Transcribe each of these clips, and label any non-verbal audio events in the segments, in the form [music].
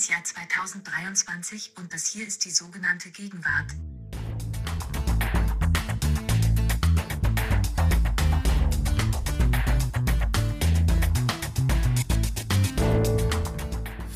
das Jahr 2023 und das hier ist die sogenannte Gegenwart.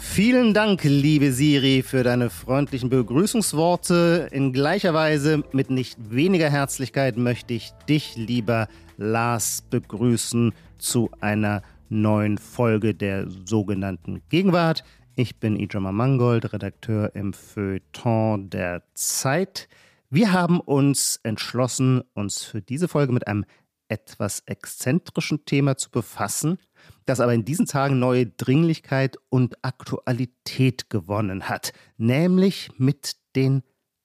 Vielen Dank, liebe Siri, für deine freundlichen Begrüßungsworte. In gleicher Weise, mit nicht weniger Herzlichkeit, möchte ich dich, lieber Lars, begrüßen zu einer neuen Folge der sogenannten Gegenwart. Ich bin Ijama Mangold, Redakteur im Feuilleton der Zeit. Wir haben uns entschlossen, uns für diese Folge mit einem etwas exzentrischen Thema zu befassen – das aber in diesen Tagen neue Dringlichkeit und Aktualität gewonnen hat, nämlich mit den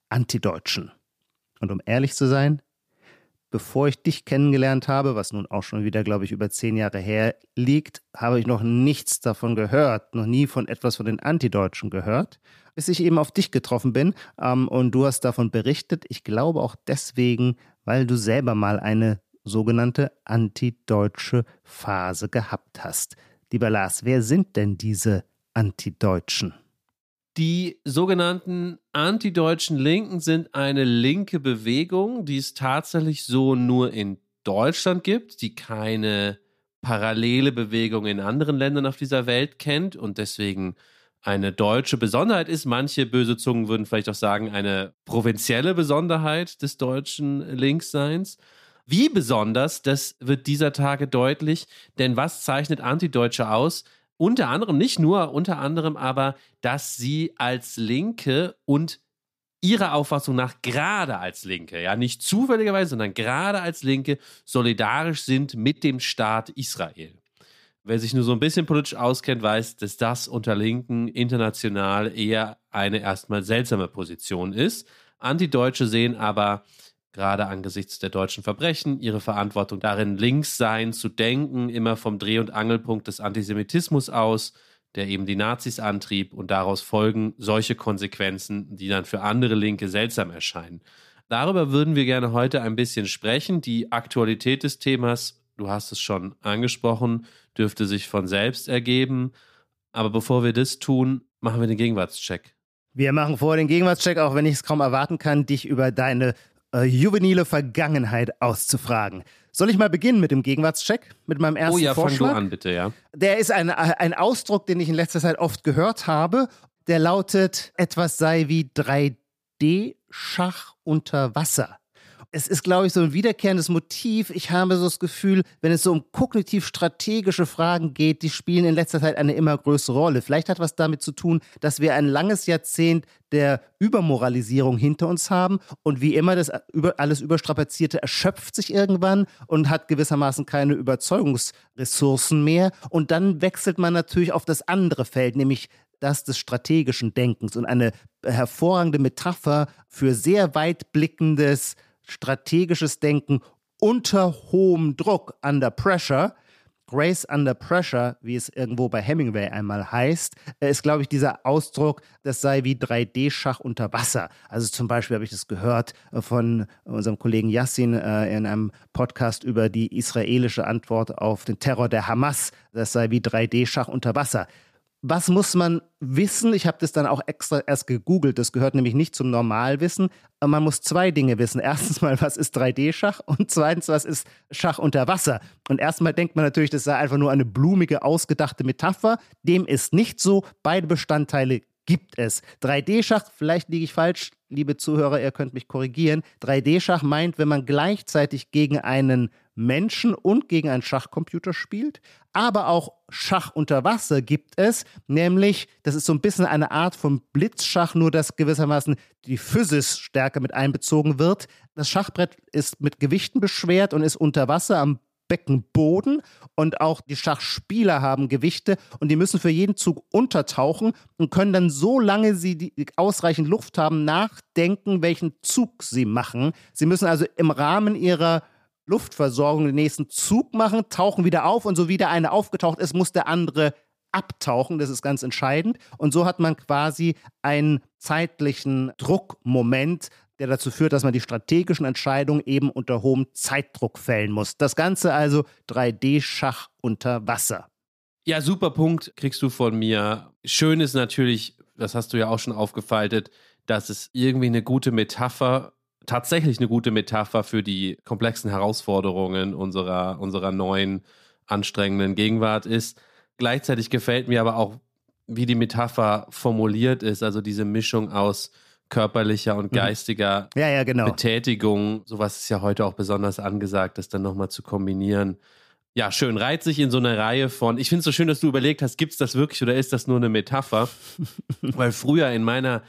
Antideutschen. Und um ehrlich zu sein, bevor ich dich kennengelernt habe, was nun auch schon wieder, glaube ich, über zehn Jahre her liegt, habe ich noch nichts davon gehört, noch nie von etwas von den Antideutschen gehört, bis ich eben auf dich getroffen bin ähm, und du hast davon berichtet. Ich glaube auch deswegen, weil du selber mal eine sogenannte antideutsche Phase gehabt hast. Lieber Lars, wer sind denn diese Antideutschen? Die sogenannten antideutschen Linken sind eine linke Bewegung, die es tatsächlich so nur in Deutschland gibt, die keine parallele Bewegung in anderen Ländern auf dieser Welt kennt und deswegen eine deutsche Besonderheit ist. Manche böse Zungen würden vielleicht auch sagen, eine provinzielle Besonderheit des deutschen Linksseins. Wie besonders, das wird dieser Tage deutlich, denn was zeichnet Antideutsche aus? Unter anderem, nicht nur, unter anderem aber, dass sie als Linke und ihrer Auffassung nach gerade als Linke, ja, nicht zufälligerweise, sondern gerade als Linke solidarisch sind mit dem Staat Israel. Wer sich nur so ein bisschen politisch auskennt, weiß, dass das unter Linken international eher eine erstmal seltsame Position ist. Antideutsche sehen aber gerade angesichts der deutschen Verbrechen, ihre Verantwortung darin, links sein zu denken, immer vom Dreh- und Angelpunkt des Antisemitismus aus, der eben die Nazis antrieb und daraus folgen solche Konsequenzen, die dann für andere Linke seltsam erscheinen. Darüber würden wir gerne heute ein bisschen sprechen. Die Aktualität des Themas, du hast es schon angesprochen, dürfte sich von selbst ergeben. Aber bevor wir das tun, machen wir den Gegenwartscheck. Wir machen vor den Gegenwartscheck, auch wenn ich es kaum erwarten kann, dich über deine äh, juvenile Vergangenheit auszufragen. Soll ich mal beginnen mit dem Gegenwartscheck, mit meinem ersten Oh ja, Vorschlag? fang du an, bitte, ja. Der ist ein, ein Ausdruck, den ich in letzter Zeit oft gehört habe. Der lautet, etwas sei wie 3D-Schach unter Wasser es ist, glaube ich, so ein wiederkehrendes Motiv. Ich habe so das Gefühl, wenn es so um kognitiv-strategische Fragen geht, die spielen in letzter Zeit eine immer größere Rolle. Vielleicht hat was damit zu tun, dass wir ein langes Jahrzehnt der Übermoralisierung hinter uns haben und wie immer das über, alles Überstrapazierte erschöpft sich irgendwann und hat gewissermaßen keine Überzeugungsressourcen mehr. Und dann wechselt man natürlich auf das andere Feld, nämlich das des strategischen Denkens und eine hervorragende Metapher für sehr weitblickendes strategisches Denken unter hohem Druck, under pressure. Grace under pressure, wie es irgendwo bei Hemingway einmal heißt, äh, ist, glaube ich, dieser Ausdruck, das sei wie 3D-Schach unter Wasser. Also zum Beispiel habe ich das gehört äh, von unserem Kollegen Yassin äh, in einem Podcast über die israelische Antwort auf den Terror der Hamas. Das sei wie 3D-Schach unter Wasser was muss man wissen? Ich habe das dann auch extra erst gegoogelt. Das gehört nämlich nicht zum Normalwissen. Man muss zwei Dinge wissen. [laughs] Erstens mal, was ist 3D-Schach? Und zweitens, was ist Schach unter Wasser? Und erstmal denkt man natürlich, das sei einfach nur eine blumige, ausgedachte Metapher. Dem ist nicht so. Beide Bestandteile gibt es. 3D-Schach, vielleicht liege ich falsch, liebe Zuhörer, ihr könnt mich korrigieren. 3D-Schach meint, wenn man gleichzeitig gegen einen Menschen und gegen einen Schachcomputer spielt. Aber auch Schach unter Wasser gibt es, nämlich, das ist so ein bisschen eine Art von Blitzschach, nur dass gewissermaßen die Physis stärker mit einbezogen wird. Das Schachbrett ist mit Gewichten beschwert und ist unter Wasser am Beckenboden und auch die Schachspieler haben Gewichte und die müssen für jeden Zug untertauchen und können dann so lange sie die ausreichend Luft haben nachdenken, welchen Zug sie machen. Sie müssen also im Rahmen ihrer Luftversorgung den nächsten Zug machen, tauchen wieder auf und so wie der eine aufgetaucht ist, muss der andere abtauchen. Das ist ganz entscheidend. Und so hat man quasi einen zeitlichen Druckmoment, der dazu führt, dass man die strategischen Entscheidungen eben unter hohem Zeitdruck fällen muss. Das Ganze also 3D-Schach unter Wasser. Ja, super Punkt kriegst du von mir. Schön ist natürlich das hast du ja auch schon aufgefaltet, dass es irgendwie eine gute Metapher, tatsächlich eine gute Metapher für die komplexen Herausforderungen unserer, unserer neuen, anstrengenden Gegenwart ist. Gleichzeitig gefällt mir aber auch, wie die Metapher formuliert ist, also diese Mischung aus körperlicher und mhm. geistiger ja, ja, genau. Betätigung. Sowas ist ja heute auch besonders angesagt, das dann nochmal zu kombinieren. Ja, schön. Reiht sich in so eine Reihe von. Ich finde es so schön, dass du überlegt hast, gibt es das wirklich oder ist das nur eine Metapher? [laughs] Weil früher in meiner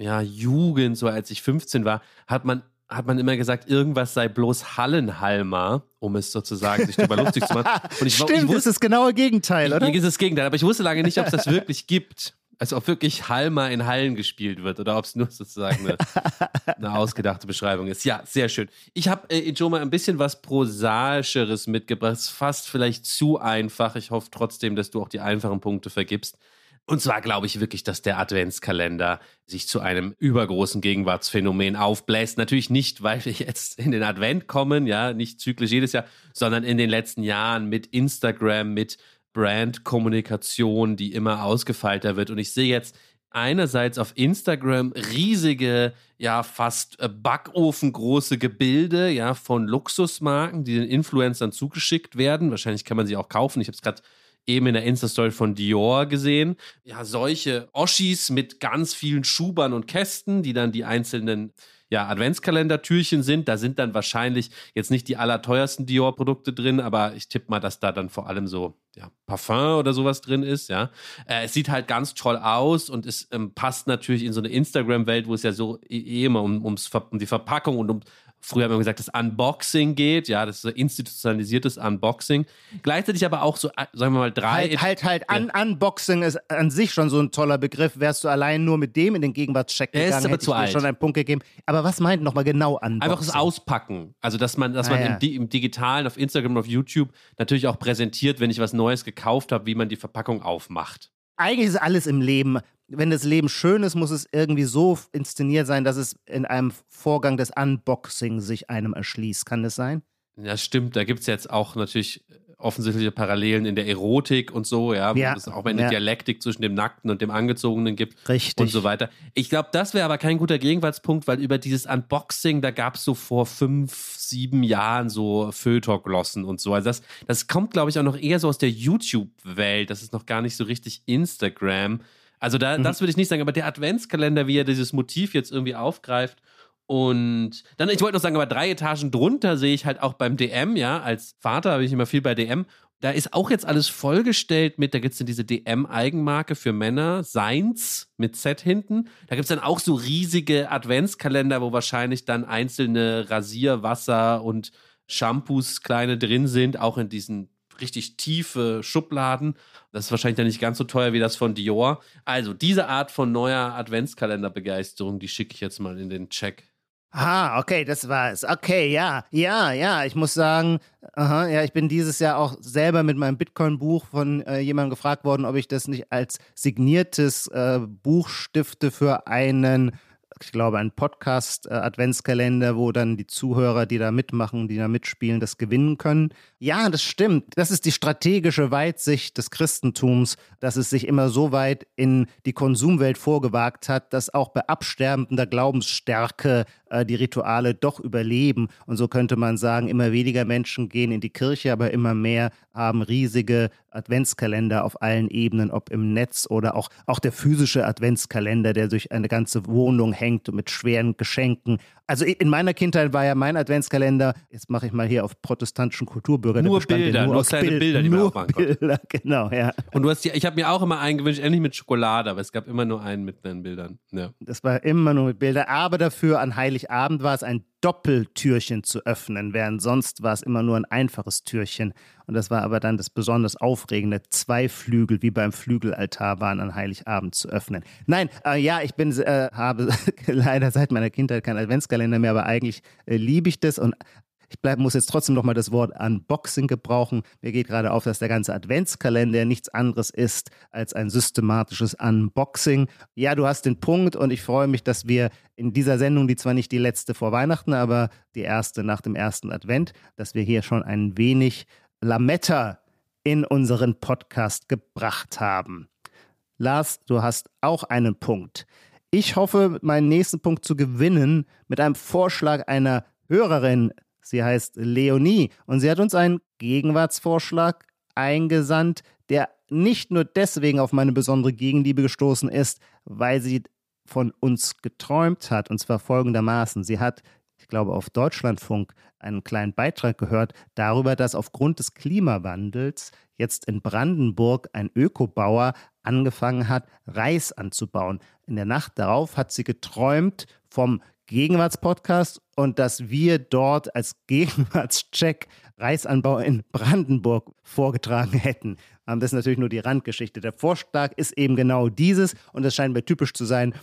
ja, Jugend, so als ich 15 war, hat man hat man immer gesagt, irgendwas sei bloß Hallenhalmer, um es sozusagen sich darüber lustig zu machen. Und ich, [laughs] Stimmt, ich wusste, das ist das genaue Gegenteil, oder? Hier ist das Gegenteil, aber ich wusste lange nicht, ob es das wirklich gibt. Also ob wirklich Halma in Hallen gespielt wird oder ob es nur sozusagen eine, eine, ausgedachte Beschreibung ist. Ja, sehr schön. Ich habe, äh, Ijoma, ein bisschen was Prosaischeres mitgebracht. Fast vielleicht zu einfach. Ich hoffe trotzdem, dass du auch die einfachen Punkte vergibst. Und zwar glaube ich wirklich, dass der Adventskalender sich zu einem übergroßen Gegenwartsphänomen aufbläst. Natürlich nicht, weil wir jetzt in den Advent kommen, ja, nicht zyklisch jedes Jahr, sondern in den letzten Jahren mit Instagram, mit Brand-Kommunikation, die immer ausgefeilter wird. Und ich sehe jetzt einerseits auf Instagram riesige, ja, fast äh, backofengroße Gebilde, ja, von Luxusmarken, die den Influencern zugeschickt werden. Wahrscheinlich kann man sie auch kaufen. Ich habe es gerade eben in der Insta-Story von Dior gesehen. Ja, solche Oschis mit ganz vielen Schubern und Kästen, die dann die einzelnen ja, Adventskalender-Türchen sind. Da sind dann wahrscheinlich jetzt nicht die allerteuersten Dior-Produkte drin, aber ich tippe mal, dass da dann vor allem so ja, Parfum oder sowas drin ist, ja. Äh, es sieht halt ganz toll aus und es ähm, passt natürlich in so eine Instagram-Welt, wo es ja so eh, eh immer um, ums, um die Verpackung und um früher haben wir gesagt, das Unboxing geht, ja, das ist so institutionalisiertes Unboxing. Gleichzeitig aber auch so, äh, sagen wir mal, drei. Halt, halt, halt, Un Unboxing ist an sich schon so ein toller Begriff. Wärst du allein nur mit dem in den Gegenwartscheck gegangen, ist aber hätte zu ich dir alt. schon einen Punkt gegeben. Aber was meint nochmal genau Unboxing? Einfach das Auspacken. Also, dass man, dass Ah, man ja. im, Di- im Digitalen, auf Instagram, auf YouTube natürlich auch präsentiert, wenn ich was Neues gekauft habe, wie man die Verpackung aufmacht. Eigentlich ist alles im Leben. Wenn das Leben schön ist, muss es irgendwie so inszeniert sein, dass es in einem Vorgang des Unboxing sich einem erschließt. Kann das sein? Ja, stimmt. Da gibt es jetzt auch natürlich offensichtliche Parallelen in der Erotik und so, ja, wo Ja, es auch eine ja. Dialektik zwischen dem Nackten und dem Angezogenen gibt. Richtig. und so weiter. Ich glaube, das wäre aber kein guter Gegenwartspunkt, weil über dieses Unboxing, da gab es so vor fünf, sieben Jahren so Feuilleton-Glossen und so. Also das, das kommt, glaube ich, auch noch eher so aus der YouTube-Welt. Das ist noch gar nicht so richtig Instagram. Also da, Mhm. das würde ich nicht sagen, aber der Adventskalender, wie er dieses Motiv jetzt irgendwie aufgreift. Und dann, ich wollte noch sagen, aber drei Etagen drunter sehe ich halt auch beim DM, ja, als Vater habe ich immer viel bei DM. Da ist auch jetzt alles vollgestellt mit, da gibt es dann diese DM-Eigenmarke für Männer, Seins mit Z hinten. Da gibt es dann auch so riesige Adventskalender, wo wahrscheinlich dann einzelne Rasierwasser und Shampoos kleine drin sind, auch in diesen richtig tiefe Schubladen. Das ist wahrscheinlich dann nicht ganz so teuer wie das von Dior. Also diese Art von neuer Adventskalenderbegeisterung, die schicke ich jetzt mal in den Check. Ah, okay, das war es. Okay, ja, ja, ja. Ich muss sagen, aha, ja, ich bin dieses Jahr auch selber mit meinem Bitcoin-Buch von äh, jemandem gefragt worden, ob ich das nicht als signiertes äh, Buch stifte für einen, ich glaube, einen Podcast-Adventskalender, wo dann die Zuhörer, die da mitmachen, die da mitspielen, das gewinnen können. Ja, das stimmt. Das ist die strategische Weitsicht des Christentums, dass es sich immer so weit in die Konsumwelt vorgewagt hat, dass auch bei absterbender Glaubensstärke äh, die Rituale doch überleben. Und so könnte man sagen, immer weniger Menschen gehen in die Kirche, aber immer mehr haben riesige Adventskalender auf allen Ebenen, ob im Netz oder auch, auch der physische Adventskalender, der durch eine ganze Wohnung hängt mit schweren Geschenken. Also in meiner Kindheit war ja mein Adventskalender, jetzt mache ich mal hier auf protestantischen Kulturbürger, Nur bestand ja Bilder, nur aus kleine Bild- Bilder, die man nur aufmachen konnte. Bilder, [laughs] genau, ja. Und du hast die, ich habe mir auch immer einen gewünscht, endlich mit Schokolade, aber es gab immer nur einen mit meinen Bildern. Ja. Das war immer nur mit Bildern, aber dafür an Heiligabend war es ein Doppeltürchen zu öffnen, während sonst war es immer nur ein einfaches Türchen. Und das war aber dann das besonders Aufregende. Zwei Flügel, wie beim Flügelaltar, waren an Heiligabend zu öffnen. Nein, äh, ja, ich bin, äh, habe [laughs] leider seit meiner Kindheit keinen Adventskalender mehr, aber eigentlich äh, liebe ich das und ich bleib, muss jetzt trotzdem noch mal das Wort Unboxing gebrauchen. Mir geht gerade auf, dass der ganze Adventskalender nichts anderes ist als ein systematisches Unboxing. Ja, du hast den Punkt und ich freue mich, dass wir in dieser Sendung, die zwar nicht die letzte vor Weihnachten, aber die erste nach dem ersten Advent, dass wir hier schon ein wenig Lametta in unseren Podcast gebracht haben. Lars, du hast auch einen Punkt. Ich hoffe, meinen nächsten Punkt zu gewinnen mit einem Vorschlag einer Hörerin. Sie heißt Leonie und sie hat uns einen Gegenwartsvorschlag eingesandt, der nicht nur deswegen auf meine besondere Gegenliebe gestoßen ist, weil sie von uns geträumt hat. Und zwar folgendermaßen. Sie hat, ich glaube, auf Deutschlandfunk einen kleinen Beitrag gehört darüber, dass aufgrund des Klimawandels jetzt in Brandenburg ein Ökobauer angefangen hat, Reis anzubauen. In der Nacht darauf hat sie geträumt vom Gegenwartspodcast und dass wir dort als Gegenwartscheck Reisanbau in Brandenburg vorgetragen hätten. Das ist natürlich nur die Randgeschichte. Der Vorschlag ist eben genau dieses und es scheint mir typisch zu sein,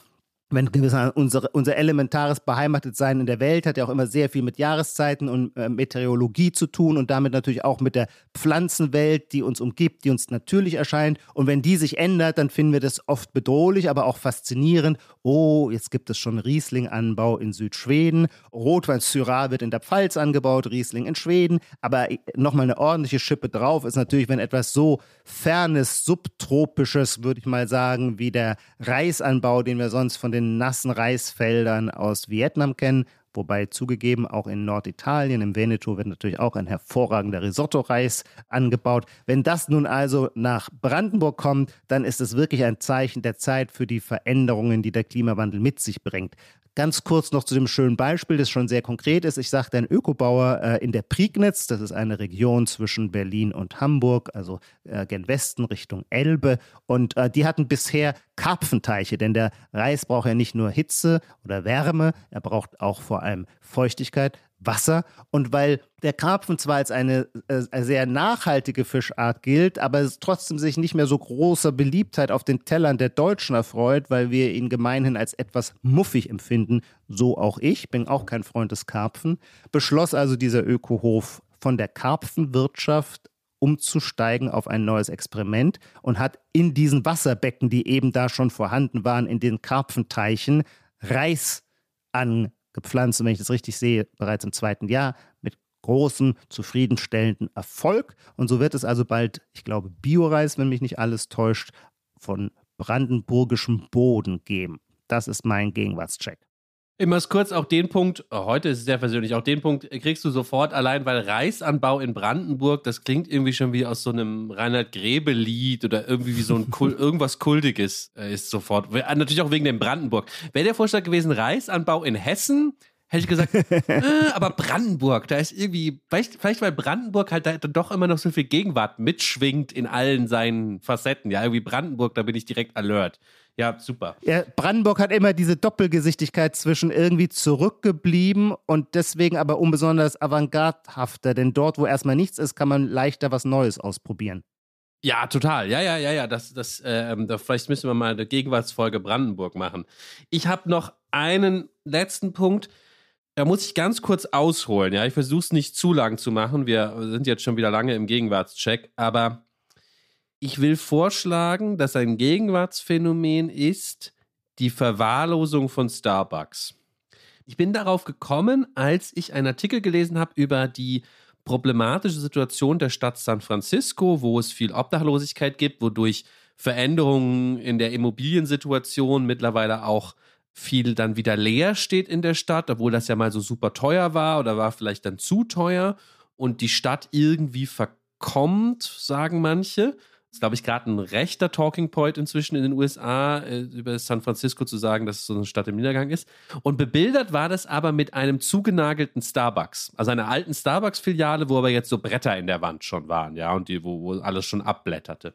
wenn unser, unser elementares Beheimatetsein in der Welt hat ja auch immer sehr viel mit Jahreszeiten und äh, Meteorologie zu tun und damit natürlich auch mit der Pflanzenwelt, die uns umgibt, die uns natürlich erscheint. Und wenn die sich ändert, dann finden wir das oft bedrohlich, aber auch faszinierend. Oh, jetzt gibt es schon Rieslinganbau in Südschweden. Rotwein Syrah wird in der Pfalz angebaut, Riesling in Schweden. Aber äh, nochmal eine ordentliche Schippe drauf ist natürlich, wenn etwas so fernes, subtropisches, würde ich mal sagen, wie der Reisanbau, den wir sonst von den den nassen Reisfeldern aus Vietnam kennen. Wobei zugegeben, auch in Norditalien, im Veneto wird natürlich auch ein hervorragender Risotto-Reis angebaut. Wenn das nun also nach Brandenburg kommt, dann ist es wirklich ein Zeichen der Zeit für die Veränderungen, die der Klimawandel mit sich bringt. Ganz kurz noch zu dem schönen Beispiel, das schon sehr konkret ist. Ich sagte, ein Ökobauer äh, in der Prignitz, das ist eine Region zwischen Berlin und Hamburg, also äh, gen Westen Richtung Elbe. Und äh, die hatten bisher Karpfenteiche, denn der Reis braucht ja nicht nur Hitze oder Wärme, er braucht auch vor allem Feuchtigkeit. Wasser. Und weil der Karpfen zwar als eine äh, sehr nachhaltige Fischart gilt, aber es trotzdem sich nicht mehr so großer Beliebtheit auf den Tellern der Deutschen erfreut, weil wir ihn gemeinhin als etwas muffig empfinden, so auch ich, bin auch kein Freund des Karpfen, beschloss also dieser Ökohof von der Karpfenwirtschaft umzusteigen auf ein neues Experiment und hat in diesen Wasserbecken, die eben da schon vorhanden waren, in den Karpfenteichen Reis an gepflanzt wenn ich das richtig sehe, bereits im zweiten Jahr mit großem, zufriedenstellenden Erfolg. Und so wird es also bald, ich glaube, Bioreis, wenn mich nicht alles täuscht, von brandenburgischem Boden geben. Das ist mein Gegenwartscheck. Immer kurz auch den Punkt, oh, heute ist es sehr persönlich, auch den Punkt kriegst du sofort allein, weil Reisanbau in Brandenburg, das klingt irgendwie schon wie aus so einem Reinhard Grebe-Lied oder irgendwie wie so ein Kul [laughs] irgendwas Kultiges äh, ist sofort. Natürlich auch wegen dem Brandenburg. Wäre der Vorschlag gewesen, Reisanbau in Hessen, hätte ich gesagt, [laughs] äh, aber Brandenburg, da ist irgendwie, vielleicht, vielleicht weil Brandenburg halt da doch immer noch so viel Gegenwart mitschwingt in allen seinen Facetten. Ja, irgendwie Brandenburg, da bin ich direkt alert. Ja, super. Ja, Brandenburg hat immer diese Doppelgesichtigkeit zwischen irgendwie zurückgeblieben und deswegen aber unbesonders avantgardhafter. Denn dort, wo erstmal nichts ist, kann man leichter was Neues ausprobieren. Ja, total. Ja, ja, ja, ja. Das, das, äh, da, vielleicht müssen wir mal eine Gegenwartsfolge Brandenburg machen. Ich habe noch einen letzten Punkt. Da muss ich ganz kurz ausholen. Ja, ich versuche es nicht zu lang zu machen. Wir sind jetzt schon wieder lange im Gegenwartscheck, aber ich will vorschlagen, dass ein Gegenwartsphänomen ist die Verwahrlosung von Starbucks. Ich bin darauf gekommen, als ich einen Artikel gelesen habe über die problematische Situation der Stadt San Francisco, wo es viel Obdachlosigkeit gibt, wodurch Veränderungen in der Immobiliensituation mittlerweile auch viel dann wieder leer steht in der Stadt, obwohl das ja mal so super teuer war oder war vielleicht dann zu teuer und die Stadt irgendwie verkommt, sagen manche ist, glaube ich, gerade ein rechter Talking Point inzwischen in den USA, äh, über San Francisco zu sagen, dass es so eine Stadt im Niedergang ist. Und bebildert war das aber mit einem zugenagelten Starbucks. Also einer alten Starbucks-Filiale, wo aber jetzt so Bretter in der Wand schon waren, ja, und die, wo, wo alles schon abblätterte.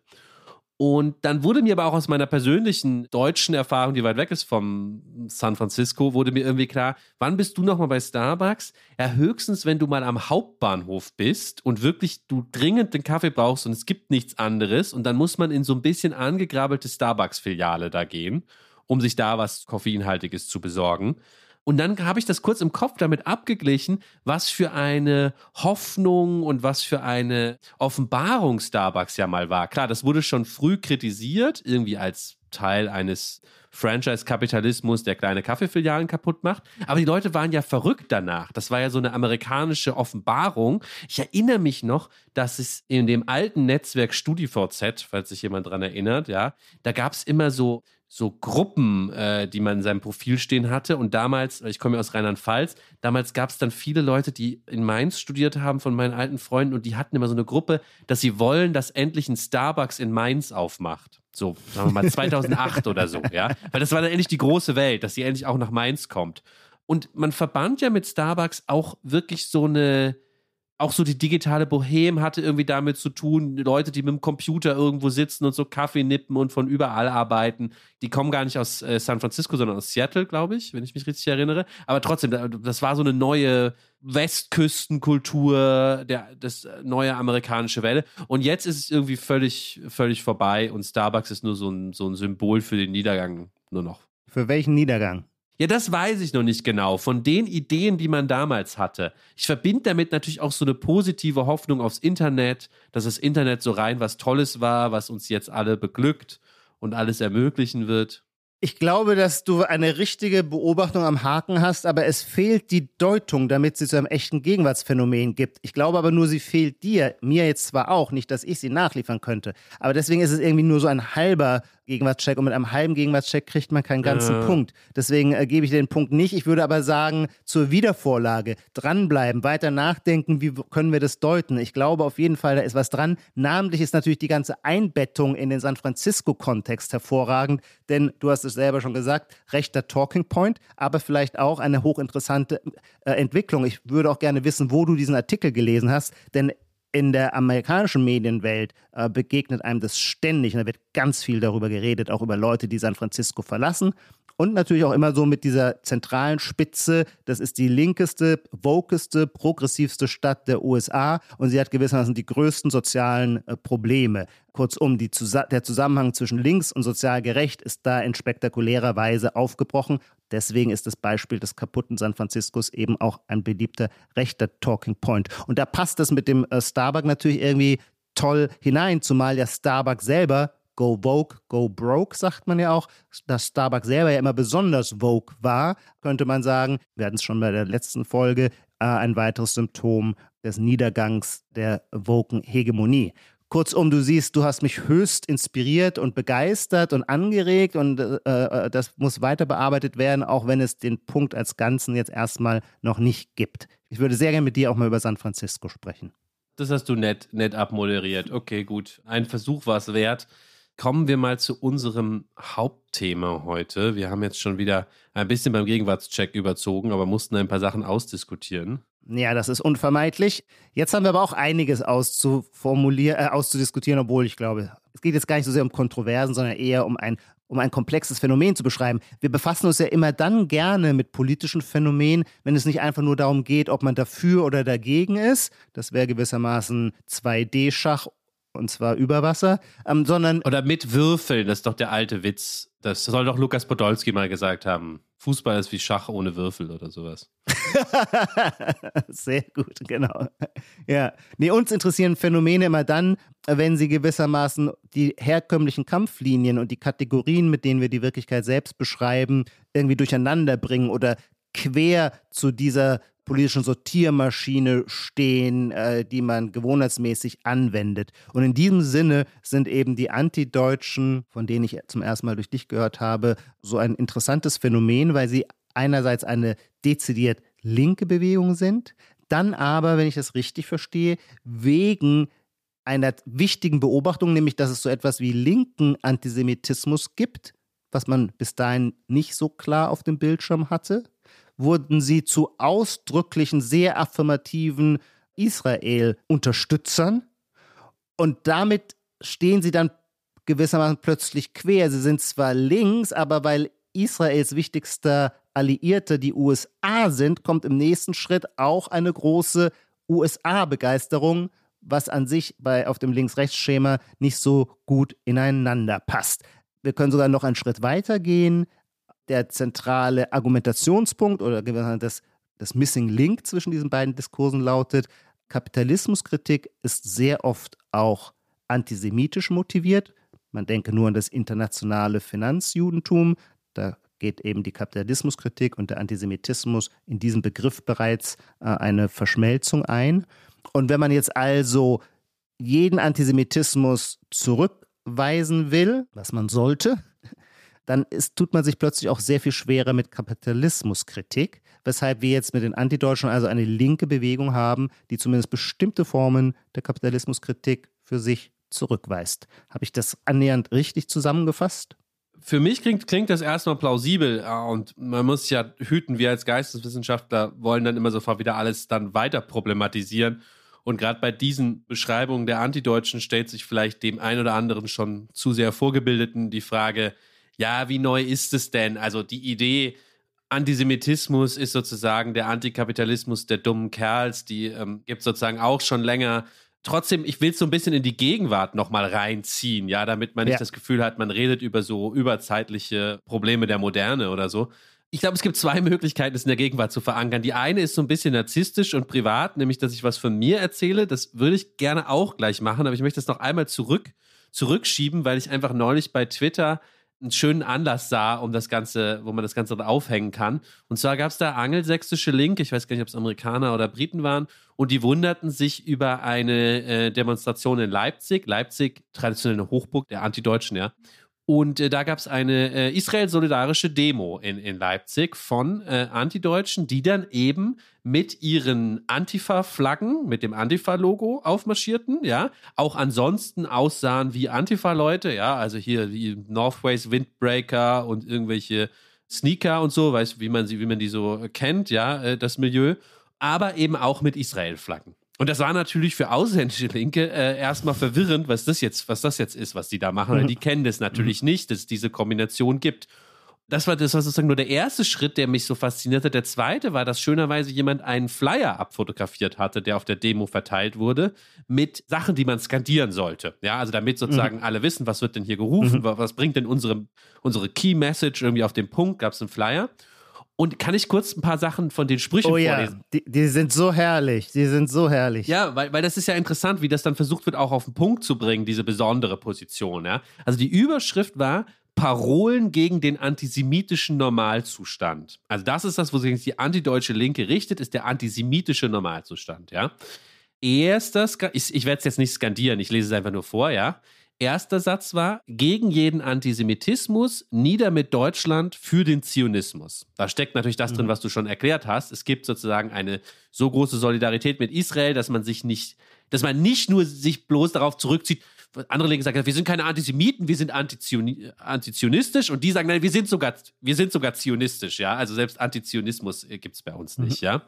Und dann wurde mir aber auch aus meiner persönlichen deutschen Erfahrung, die weit weg ist vom San Francisco, wurde mir irgendwie klar, wann bist du nochmal bei Starbucks? Ja, höchstens, wenn du mal am Hauptbahnhof bist und wirklich du dringend den Kaffee brauchst und es gibt nichts anderes und dann muss man in so ein bisschen angegrabelte Starbucks-Filiale da gehen, um sich da was Koffeinhaltiges zu besorgen. Und dann habe ich das kurz im Kopf damit abgeglichen, was für eine Hoffnung und was für eine Offenbarung Starbucks ja mal war. Klar, das wurde schon früh kritisiert, irgendwie als Teil eines Franchise-Kapitalismus, der kleine Kaffeefilialen kaputt macht. Aber die Leute waren ja verrückt danach. Das war ja so eine amerikanische Offenbarung. Ich erinnere mich noch, dass es in dem alten Netzwerk StudiVZ, falls sich jemand dran erinnert, ja, da gab es immer so so Gruppen, äh, die man in seinem Profil stehen hatte. Und damals, ich komme ja aus Rheinland-Pfalz, damals gab es dann viele Leute, die in Mainz studiert haben von meinen alten Freunden und die hatten immer so eine Gruppe, dass sie wollen, dass endlich ein Starbucks in Mainz aufmacht. So, sagen wir mal [laughs] 2008 oder so, ja. Weil das war dann endlich die große Welt, dass sie endlich auch nach Mainz kommt. Und man verband ja mit Starbucks auch wirklich so eine, auch so die digitale Bohem hatte irgendwie damit zu tun. Leute, die mit dem Computer irgendwo sitzen und so Kaffee nippen und von überall arbeiten. Die kommen gar nicht aus äh, San Francisco, sondern aus Seattle, glaube ich, wenn ich mich richtig erinnere. Aber trotzdem, das war so eine neue Westküstenkultur, der, das neue amerikanische Welle. Und jetzt ist es irgendwie völlig, völlig vorbei und Starbucks ist nur so ein, so ein Symbol für den Niedergang nur noch. Für welchen Niedergang? Ja, das weiß ich noch nicht genau. Von den Ideen, die man damals hatte. Ich verbinde damit natürlich auch so eine positive Hoffnung aufs Internet, dass das Internet so rein was Tolles war, was uns jetzt alle beglückt und alles ermöglichen wird. Ich glaube, dass du eine richtige Beobachtung am Haken hast, aber es fehlt die Deutung, damit sie zu einem echten Gegenwartsphänomen gibt. Ich glaube aber nur, sie fehlt dir, mir jetzt zwar auch, nicht, dass ich sie nachliefern könnte, aber deswegen ist es irgendwie nur so ein halber Gegenwartscheck und mit einem halben Gegenwartscheck kriegt man keinen ganzen äh. Punkt. Deswegen äh, gebe ich den Punkt nicht. Ich würde aber sagen, zur Wiedervorlage dranbleiben, weiter nachdenken, wie können wir das deuten. Ich glaube auf jeden Fall, da ist was dran. Namentlich ist natürlich die ganze Einbettung in den San Francisco-Kontext hervorragend, denn du hast es selber schon gesagt, rechter Talking Point, aber vielleicht auch eine hochinteressante äh, Entwicklung. Ich würde auch gerne wissen, wo du diesen Artikel gelesen hast, denn in der amerikanischen Medienwelt äh, begegnet einem das ständig und da wird ganz viel darüber geredet, auch über Leute, die San Francisco verlassen. Und natürlich auch immer so mit dieser zentralen Spitze, das ist die linkeste, wokeste, progressivste Stadt der USA und sie hat gewissermaßen die größten sozialen äh, Probleme. Kurzum, die, der Zusammenhang zwischen links und sozial gerecht ist da in spektakulärer Weise aufgebrochen. Deswegen ist das Beispiel des kaputten San Franciscos eben auch ein beliebter rechter Talking Point. Und da passt es mit dem äh, Starbucks natürlich irgendwie toll hinein, zumal ja Starbucks selber Go Vogue, Go Broke, sagt man ja auch. Dass Starbucks selber ja immer besonders Vogue war, könnte man sagen. Wir hatten es schon bei der letzten Folge, äh, ein weiteres Symptom des Niedergangs der Woken Hegemonie. Kurzum, du siehst, du hast mich höchst inspiriert und begeistert und angeregt und äh, äh, das muss weiter bearbeitet werden, auch wenn es den Punkt als Ganzen jetzt erstmal noch nicht gibt. Ich würde sehr gerne mit dir auch mal über San Francisco sprechen. Das hast du nett, nett abmoderiert. Okay, gut. Ein Versuch war es wert. Kommen wir mal zu unserem Hauptthema heute. Wir haben jetzt schon wieder ein bisschen beim Gegenwartscheck überzogen, aber mussten ein paar Sachen ausdiskutieren. Ja, das ist unvermeidlich. Jetzt haben wir aber auch einiges auszuformulieren, äh, auszudiskutieren, obwohl ich glaube, es geht jetzt gar nicht so sehr um Kontroversen, sondern eher um ein, um ein komplexes Phänomen zu beschreiben. Wir befassen uns ja immer dann gerne mit politischen Phänomenen, wenn es nicht einfach nur darum geht, ob man dafür oder dagegen ist. Das wäre gewissermaßen 2D-Schach und zwar über Wasser, ähm, sondern. Oder mit Würfeln, das ist doch der alte Witz. Das soll doch Lukas Podolski mal gesagt haben. Fußball ist wie Schach ohne Würfel oder sowas. [laughs] Sehr gut, genau. Ja. Nee, uns interessieren Phänomene immer dann, wenn sie gewissermaßen die herkömmlichen Kampflinien und die Kategorien, mit denen wir die Wirklichkeit selbst beschreiben, irgendwie durcheinander bringen oder quer zu dieser politischen Sortiermaschine stehen, äh, die man gewohnheitsmäßig anwendet. Und in diesem Sinne sind eben die Antideutschen, von denen ich zum ersten Mal durch dich gehört habe, so ein interessantes Phänomen, weil sie einerseits eine dezidiert linke Bewegung sind, dann aber, wenn ich das richtig verstehe, wegen einer wichtigen Beobachtung, nämlich dass es so etwas wie linken Antisemitismus gibt, was man bis dahin nicht so klar auf dem Bildschirm hatte wurden sie zu ausdrücklichen, sehr affirmativen Israel-Unterstützern. Und damit stehen sie dann gewissermaßen plötzlich quer. Sie sind zwar links, aber weil Israels wichtigster Alliierter die USA sind, kommt im nächsten Schritt auch eine große USA-Begeisterung, was an sich bei, auf dem Links-Rechts-Schema nicht so gut ineinander passt. Wir können sogar noch einen Schritt weiter gehen der zentrale Argumentationspunkt oder das, das Missing Link zwischen diesen beiden Diskursen lautet, Kapitalismuskritik ist sehr oft auch antisemitisch motiviert. Man denke nur an das internationale Finanzjudentum. Da geht eben die Kapitalismuskritik und der Antisemitismus in diesem Begriff bereits äh, eine Verschmelzung ein. Und wenn man jetzt also jeden Antisemitismus zurückweisen will, was man sollte, dann ist, tut man sich plötzlich auch sehr viel schwerer mit Kapitalismuskritik, weshalb wir jetzt mit den Antideutschen also eine linke Bewegung haben, die zumindest bestimmte Formen der Kapitalismuskritik für sich zurückweist. Habe ich das annähernd richtig zusammengefasst? Für mich klingt, klingt das erstmal plausibel und man muss ja hüten, wir als Geisteswissenschaftler wollen dann immer sofort wieder alles dann weiter problematisieren. Und gerade bei diesen Beschreibungen der Antideutschen stellt sich vielleicht dem einen oder anderen schon zu sehr Vorgebildeten die Frage, ja, wie neu ist es denn? Also die Idee, Antisemitismus ist sozusagen der Antikapitalismus der dummen Kerls, die ähm, gibt es sozusagen auch schon länger. Trotzdem, ich will es so ein bisschen in die Gegenwart nochmal reinziehen, ja, damit man nicht ja. das Gefühl hat, man redet über so überzeitliche Probleme der Moderne oder so. Ich glaube, es gibt zwei Möglichkeiten, es in der Gegenwart zu verankern. Die eine ist so ein bisschen narzisstisch und privat, nämlich, dass ich was von mir erzähle. Das würde ich gerne auch gleich machen, aber ich möchte das noch einmal zurück, zurückschieben, weil ich einfach neulich bei Twitter einen schönen Anlass sah, um das Ganze, wo man das Ganze aufhängen kann. Und zwar gab es da angelsächsische Link, ich weiß gar nicht, ob es Amerikaner oder Briten waren, und die wunderten sich über eine äh, Demonstration in Leipzig. Leipzig, traditionelle Hochburg der Antideutschen, ja. Und äh, da gab es eine äh, Israel-solidarische Demo in, in Leipzig von äh, Antideutschen, die dann eben mit ihren Antifa-Flaggen, mit dem Antifa-Logo aufmarschierten, ja, auch ansonsten aussahen wie Antifa-Leute, ja, also hier die Northways Windbreaker und irgendwelche Sneaker und so, weißt wie man sie, wie man die so kennt, ja, äh, das Milieu, aber eben auch mit Israel-Flaggen. Und das war natürlich für ausländische Linke äh, erstmal verwirrend, was das jetzt, was das jetzt ist, was die da machen. Mhm. Die kennen das natürlich mhm. nicht, dass es diese Kombination gibt. Das war, das war sozusagen nur der erste Schritt, der mich so faszinierte. Der zweite war, dass schönerweise jemand einen Flyer abfotografiert hatte, der auf der Demo verteilt wurde, mit Sachen, die man skandieren sollte. Ja, also damit sozusagen mhm. alle wissen, was wird denn hier gerufen, mhm. was bringt denn unsere, unsere Key Message irgendwie auf den Punkt, gab es einen Flyer. Und kann ich kurz ein paar Sachen von den Sprüchen oh, ja. vorlesen? Die, die sind so herrlich. Die sind so herrlich. Ja, weil, weil das ist ja interessant, wie das dann versucht wird, auch auf den Punkt zu bringen, diese besondere Position. Ja? Also die Überschrift war Parolen gegen den antisemitischen Normalzustand. Also das ist das, wo sich die antideutsche Linke richtet, ist der antisemitische Normalzustand. Ja? Erster, ich, ich werde es jetzt nicht skandieren, ich lese es einfach nur vor, ja erster Satz war, gegen jeden Antisemitismus, nieder mit Deutschland für den Zionismus. Da steckt natürlich das mhm. drin, was du schon erklärt hast. Es gibt sozusagen eine so große Solidarität mit Israel, dass man sich nicht, dass man nicht nur sich bloß darauf zurückzieht, andere Linke sagen, wir sind keine Antisemiten, wir sind antizionistisch und die sagen, nein, wir sind sogar, wir sind sogar zionistisch, ja. Also selbst Antizionismus äh, gibt es bei uns nicht, mhm. ja.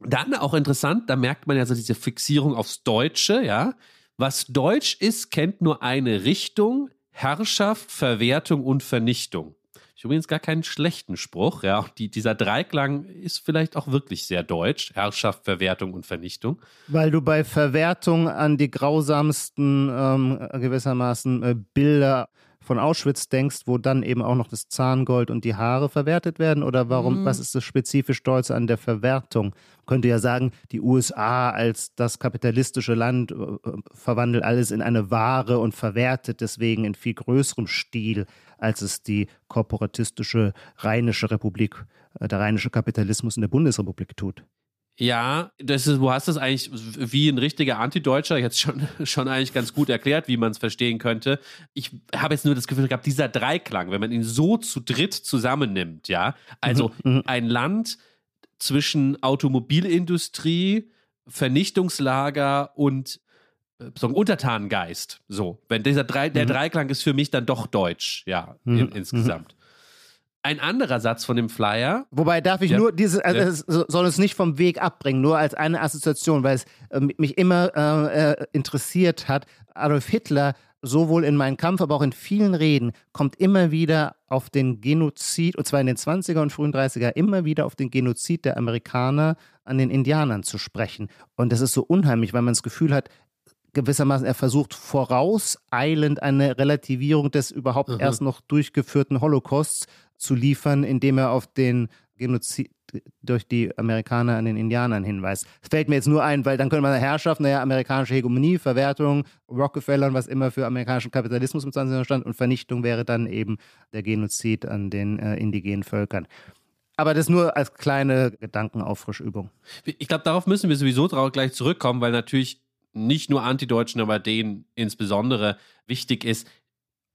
Dann auch interessant, da merkt man ja so diese Fixierung aufs Deutsche, ja. Was Deutsch ist, kennt nur eine Richtung: Herrschaft, Verwertung und Vernichtung. Ich übrigens gar keinen schlechten Spruch. Ja, die, dieser Dreiklang ist vielleicht auch wirklich sehr deutsch. Herrschaft, Verwertung und Vernichtung. Weil du bei Verwertung an die grausamsten ähm, gewissermaßen äh, Bilder von Auschwitz denkst, wo dann eben auch noch das Zahngold und die Haare verwertet werden? Oder warum, mhm. was ist das spezifisch Deutsche an der Verwertung? Man könnte ja sagen, die USA als das kapitalistische Land äh, verwandelt alles in eine Ware und verwertet deswegen in viel größerem Stil, als es die korporatistische Rheinische Republik, äh, der rheinische Kapitalismus in der Bundesrepublik tut. Ja, das ist, du hast es eigentlich wie ein richtiger Antideutscher jetzt schon, [laughs] schon eigentlich ganz gut erklärt, wie man es verstehen könnte. Ich habe jetzt nur das Gefühl gehabt, dieser Dreiklang, wenn man ihn so zu dritt zusammennimmt, ja, also mhm, mhm. ein Land zwischen Automobilindustrie, Vernichtungslager und äh, so ein Untertanengeist. So, wenn dieser Drei, der mhm. Dreiklang ist für mich dann doch deutsch, ja, in, mhm. insgesamt. Ein anderer Satz von dem Flyer. Wobei darf ich ja. nur diese, also ja. es soll es nicht vom Weg abbringen, nur als eine Assoziation, weil es äh, mich immer äh, äh, interessiert hat. Adolf Hitler, sowohl in meinem Kampf, aber auch in vielen Reden, kommt immer wieder auf den Genozid, und zwar in den 20er und frühen 30er, immer wieder auf den Genozid der Amerikaner an den Indianern zu sprechen. Und das ist so unheimlich, weil man das Gefühl hat, gewissermaßen, er versucht vorauseilend eine Relativierung des überhaupt mhm. erst noch durchgeführten Holocausts zu liefern, indem er auf den Genozid durch die Amerikaner an den Indianern hinweist. Das fällt mir jetzt nur ein, weil dann könnte man Herrschaft, naja, amerikanische Hegemonie, Verwertung, Rockefeller und was immer für amerikanischen Kapitalismus im 20. Jahrhundert und Vernichtung wäre dann eben der Genozid an den äh, indigenen Völkern. Aber das nur als kleine Gedankenauffrischübung. Ich glaube, darauf müssen wir sowieso gleich zurückkommen, weil natürlich nicht nur Antideutschen, aber denen insbesondere wichtig ist,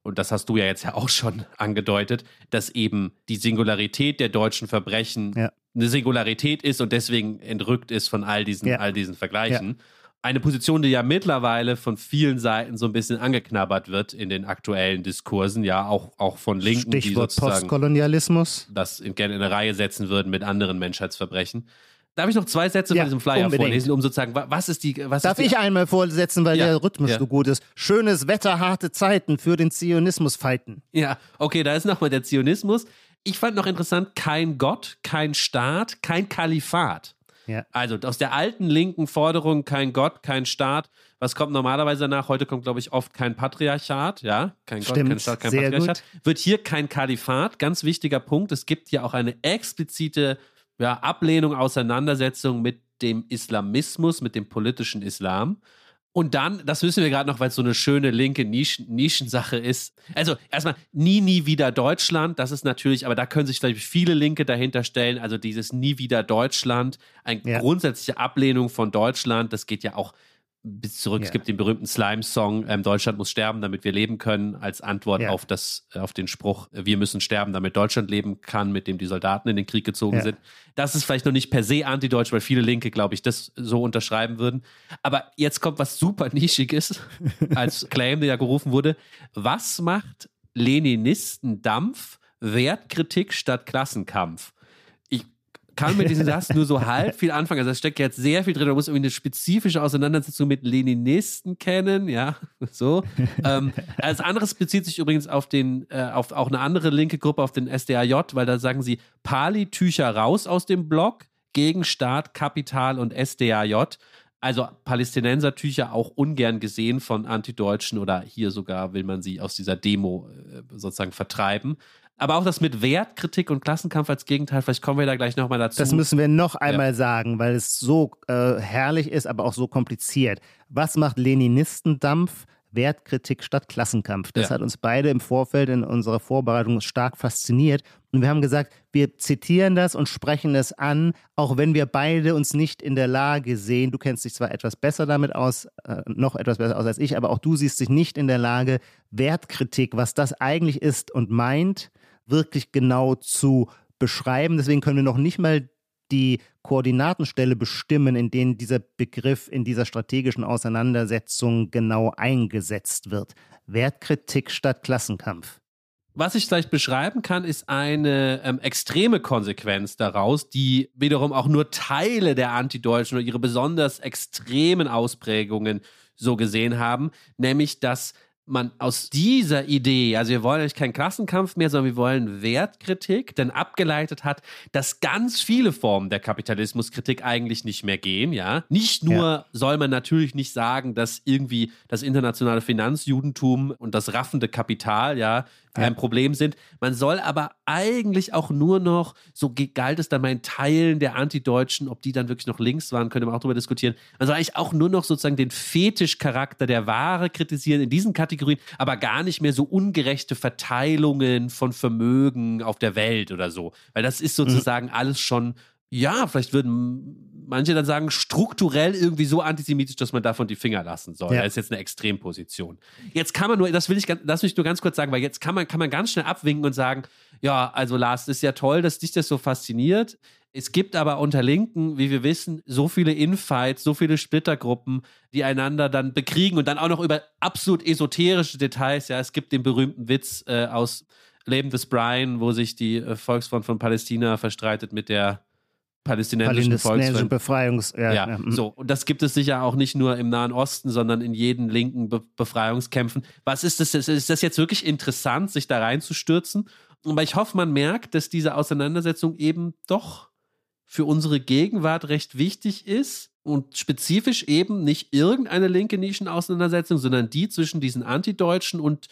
und das hast du ja jetzt ja auch schon [laughs] angedeutet, dass eben die Singularität der deutschen Verbrechen ja. eine Singularität ist und deswegen entrückt ist von all diesen, ja. all diesen Vergleichen. Ja. Eine Position, die ja mittlerweile von vielen Seiten so ein bisschen angeknabbert wird in den aktuellen Diskursen, ja, auch, auch von Linken, Stichwort die sozusagen Postkolonialismus. das gerne in eine Reihe setzen würden mit anderen Menschheitsverbrechen. Darf ich noch zwei Sätze ja, von diesem Flyer unbedingt. vorlesen, um sozusagen, was ist die. Was Darf ist die, ich einmal vorsetzen, weil ja, der Rhythmus ja. so gut ist? Schönes Wetter, harte Zeiten für den Zionismus fighten. Ja, okay, da ist nochmal der Zionismus. Ich fand noch interessant, kein Gott, kein Staat, kein Kalifat. Ja. Also aus der alten linken Forderung, kein Gott, kein Staat. Was kommt normalerweise danach? Heute kommt, glaube ich, oft kein Patriarchat, ja, kein Gott, kein Staat, kein Patriarchat. Gut. Wird hier kein Kalifat, ganz wichtiger Punkt. Es gibt ja auch eine explizite ja, Ablehnung, Auseinandersetzung mit dem Islamismus, mit dem politischen Islam. Und dann, das wissen wir gerade noch, weil es so eine schöne linke Nischen, Nischensache ist. Also erstmal nie, nie wieder Deutschland. Das ist natürlich, aber da können sich vielleicht viele Linke dahinter stellen. Also dieses nie wieder Deutschland, eine ja. grundsätzliche Ablehnung von Deutschland. Das geht ja auch bis zurück. Ja. Es gibt den berühmten Slime-Song ähm, Deutschland muss sterben, damit wir leben können, als Antwort ja. auf, das, äh, auf den Spruch, äh, wir müssen sterben, damit Deutschland leben kann, mit dem die Soldaten in den Krieg gezogen ja. sind. Das ist vielleicht noch nicht per se antideutsch, weil viele Linke, glaube ich, das so unterschreiben würden. Aber jetzt kommt was super nischiges, [laughs] als Claim, der ja gerufen wurde. Was macht Leninisten Dampf? Wertkritik statt Klassenkampf kann mit diesem [laughs] Satz nur so halb viel anfangen. Also es steckt jetzt sehr viel drin. Man muss irgendwie eine spezifische Auseinandersetzung mit Leninisten kennen, ja, [laughs] so. ähm, als anderes bezieht sich übrigens auf den, äh, auf auch eine andere linke Gruppe, auf den SDAJ, weil da sagen sie Pali-Tücher raus aus dem Block gegen Staat, Kapital und SDAJ. Also Palästinensertücher auch ungern gesehen von Antideutschen oder hier sogar will man sie aus dieser Demo äh, sozusagen vertreiben. Aber auch das mit Wertkritik und Klassenkampf als Gegenteil, vielleicht kommen wir da gleich nochmal dazu. Das müssen wir noch einmal ja. sagen, weil es so äh, herrlich ist, aber auch so kompliziert. Was macht Leninistendampf? Wertkritik statt Klassenkampf. Das ja. hat uns beide im Vorfeld in unserer Vorbereitung stark fasziniert. Und wir haben gesagt, wir zitieren das und sprechen es an, auch wenn wir beide uns nicht in der Lage sehen. Du kennst dich zwar etwas besser damit aus, äh, noch etwas besser aus als ich, aber auch du siehst dich nicht in der Lage, Wertkritik, was das eigentlich ist und meint, wirklich genau zu beschreiben. Deswegen können wir noch nicht mal die Koordinatenstelle bestimmen, in denen dieser Begriff in dieser strategischen Auseinandersetzung genau eingesetzt wird. Wertkritik statt Klassenkampf. Was ich vielleicht beschreiben kann, ist eine ähm, extreme Konsequenz daraus, die wiederum auch nur Teile der Antideutschen oder ihre besonders extremen Ausprägungen so gesehen haben, nämlich dass man aus dieser Idee, also wir wollen eigentlich keinen Klassenkampf mehr, sondern wir wollen Wertkritik, denn abgeleitet hat, dass ganz viele Formen der Kapitalismuskritik eigentlich nicht mehr gehen, ja. Nicht nur ja. soll man natürlich nicht sagen, dass irgendwie das internationale Finanzjudentum und das raffende Kapital, ja, ja. ein Problem sind. Man soll aber eigentlich auch nur noch, so galt es dann mal in Teilen der Antideutschen, ob die dann wirklich noch links waren, könnte man auch darüber diskutieren. Man soll eigentlich auch nur noch sozusagen den Fetischcharakter der Ware kritisieren in diesen Kategorien, aber gar nicht mehr so ungerechte Verteilungen von Vermögen auf der Welt oder so. Weil das ist mhm. sozusagen mhm. alles schon ja, vielleicht würden manche dann sagen, strukturell irgendwie so antisemitisch, dass man davon die Finger lassen soll. Ja. Das ist jetzt eine Extremposition. Jetzt kann man nur, das will ich, das will ich nur ganz kurz sagen, weil jetzt kann man, kann man ganz schnell abwinken und sagen, ja, also Lars, ist ja toll, dass dich das so fasziniert. Es gibt aber unter Linken, wie wir wissen, so viele Infights, so viele Splittergruppen, die einander dann bekriegen und dann auch noch über absolut esoterische Details. Ja, es gibt den berühmten Witz äh, aus Leben des Brian, wo sich die äh, Volksfront von Palästina verstreitet mit der palästinensischen Volksfront. Befreiungs ja, ja, ja, mhm. so und das gibt es sicher auch nicht nur im Nahen Osten, sondern in jeden linken Be Befreiungskämpfen. Was ist das? Ist das jetzt wirklich interessant, sich da reinzustürzen? Aber ich hoffe, man merkt, dass diese Auseinandersetzung eben doch für unsere Gegenwart recht wichtig ist und spezifisch eben nicht irgendeine linke Nischenauseinandersetzung, sondern die zwischen diesen Antideutschen und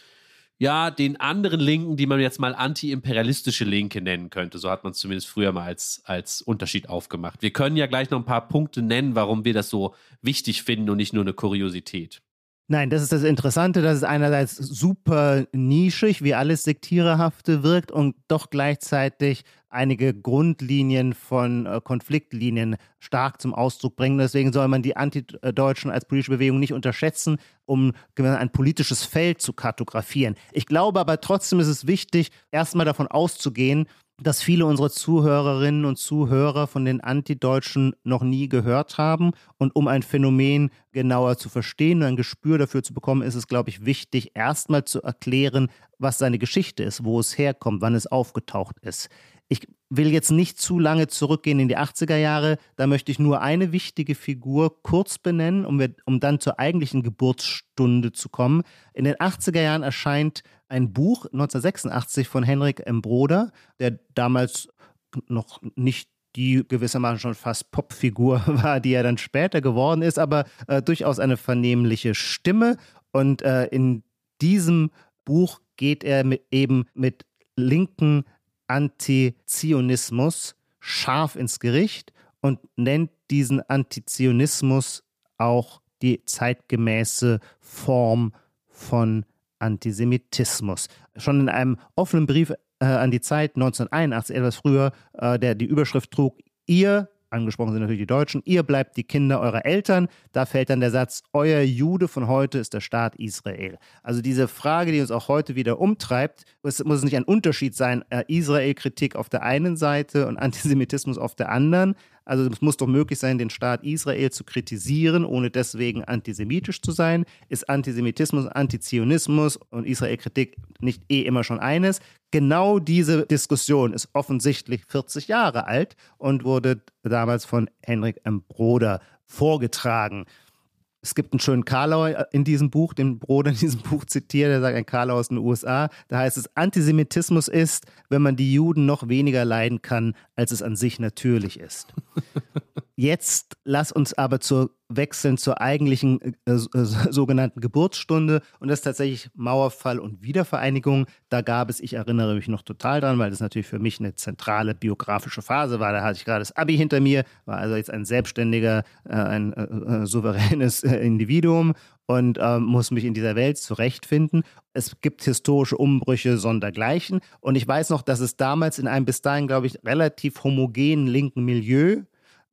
ja, den anderen Linken, die man jetzt mal anti-imperialistische Linke nennen könnte. So hat man es zumindest früher mal als, als Unterschied aufgemacht. Wir können ja gleich noch ein paar Punkte nennen, warum wir das so wichtig finden und nicht nur eine Kuriosität. Nein, das ist das Interessante, dass es einerseits super nischig, wie alles Sektiererhafte wirkt und doch gleichzeitig einige Grundlinien von äh, Konfliktlinien stark zum Ausdruck bringen. Deswegen soll man die Antideutschen als politische Bewegung nicht unterschätzen, um ein politisches Feld zu kartografieren. Ich glaube aber trotzdem ist es wichtig, erstmal davon auszugehen, dass viele unserer Zuhörerinnen und Zuhörer von den Antideutschen noch nie gehört haben. Und um ein Phänomen genauer zu verstehen und ein Gespür dafür zu bekommen, ist es, glaube ich, wichtig, erstmal zu erklären, was seine Geschichte ist, wo es herkommt, wann es aufgetaucht ist. Ich will jetzt nicht zu lange zurückgehen in die 80er Jahre. Da möchte ich nur eine wichtige Figur kurz benennen, um, wir, um dann zur eigentlichen Geburtsstunde zu kommen. In den 80er Jahren erscheint ein Buch 1986 von Henrik M. Broder, der damals noch nicht die gewissermaßen schon fast Popfigur [laughs] war, die er dann später geworden ist, aber äh, durchaus eine vernehmliche Stimme. Und äh, in diesem Buch geht er mit, eben mit linken Antizionismus scharf ins Gericht und nennt diesen Antizionismus auch die zeitgemäße Form von Antisemitismus. Schon in einem offenen Brief äh, an die Zeit 1981, etwas früher, äh, der die Überschrift trug, ihr angesprochen sind natürlich die Deutschen, ihr bleibt die Kinder eurer Eltern. Da fällt dann der Satz, euer Jude von heute ist der Staat Israel. Also diese Frage, die uns auch heute wieder umtreibt, es muss nicht ein Unterschied sein, äh, Israel-Kritik auf der einen Seite und [laughs] Antisemitismus auf der anderen. Also es muss doch möglich sein, den Staat Israel zu kritisieren, ohne deswegen antisemitisch zu sein. Ist Antisemitismus, Antizionismus und Israel-Kritik nicht eh immer schon eines? Genau diese Diskussion ist offensichtlich 40 Jahre alt und wurde damals von Henrik M. Broder vorgetragen. Es gibt einen schönen Karlau in diesem Buch, den Broder in diesem Buch zitiert, der sagt, ein Karlau aus den USA. Da heißt es, Antisemitismus ist, wenn man die Juden noch weniger leiden kann, als es an sich natürlich ist. Jetzt lass uns aber zur wechseln zur eigentlichen äh, äh, sogenannten Geburtsstunde und das ist tatsächlich Mauerfall und Wiedervereinigung. Da gab es, ich erinnere mich noch total dran, weil das natürlich für mich eine zentrale biografische Phase war. Da hatte ich gerade das Abi hinter mir, war also jetzt ein selbstständiger, äh, ein äh, äh souveränes äh, Individuum und muss mich in dieser Welt zurechtfinden. Es gibt historische Umbrüche sondergleichen und ich weiß noch, dass es damals in einem bis dahin, glaube ich, relativ homogenen linken Milieu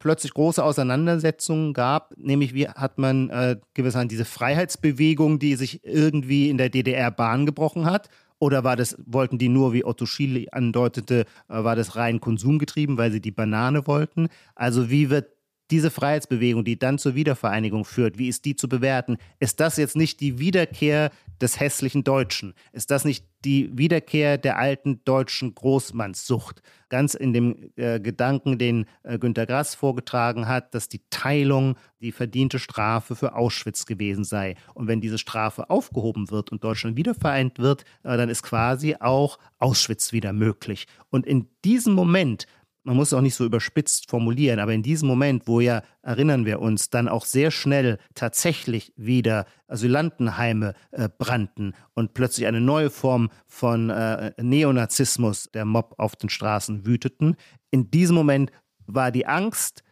plötzlich große Auseinandersetzungen gab, nämlich wie hat man äh, gewissermaßen diese Freiheitsbewegung, die sich irgendwie in der DDR Bahn gebrochen hat, oder war das, wollten die nur, wie Otto Schiele andeutete, äh, war das rein konsumgetrieben, weil sie die Banane wollten? Also wie wird diese Freiheitsbewegung, die dann zur Wiedervereinigung führt, wie ist die zu bewerten? Ist das jetzt nicht die Wiederkehr des hässlichen Deutschen? Ist das nicht die Wiederkehr der alten deutschen Großmannssucht? Ganz in dem äh, Gedanken, den äh, Günter Grass vorgetragen hat, dass die Teilung die verdiente Strafe für Auschwitz gewesen sei. Und wenn diese Strafe aufgehoben wird und Deutschland wiedervereint wird, äh, dann ist quasi auch Auschwitz wieder möglich. Und in diesem Moment man muss es auch nicht so überspitzt formulieren, aber in diesem Moment, wo ja, erinnern wir uns, dann auch sehr schnell tatsächlich wieder Asylantenheime äh, brannten und plötzlich eine neue Form von äh, Neonazismus, der Mob auf den Straßen wüteten, in diesem Moment war die Angst,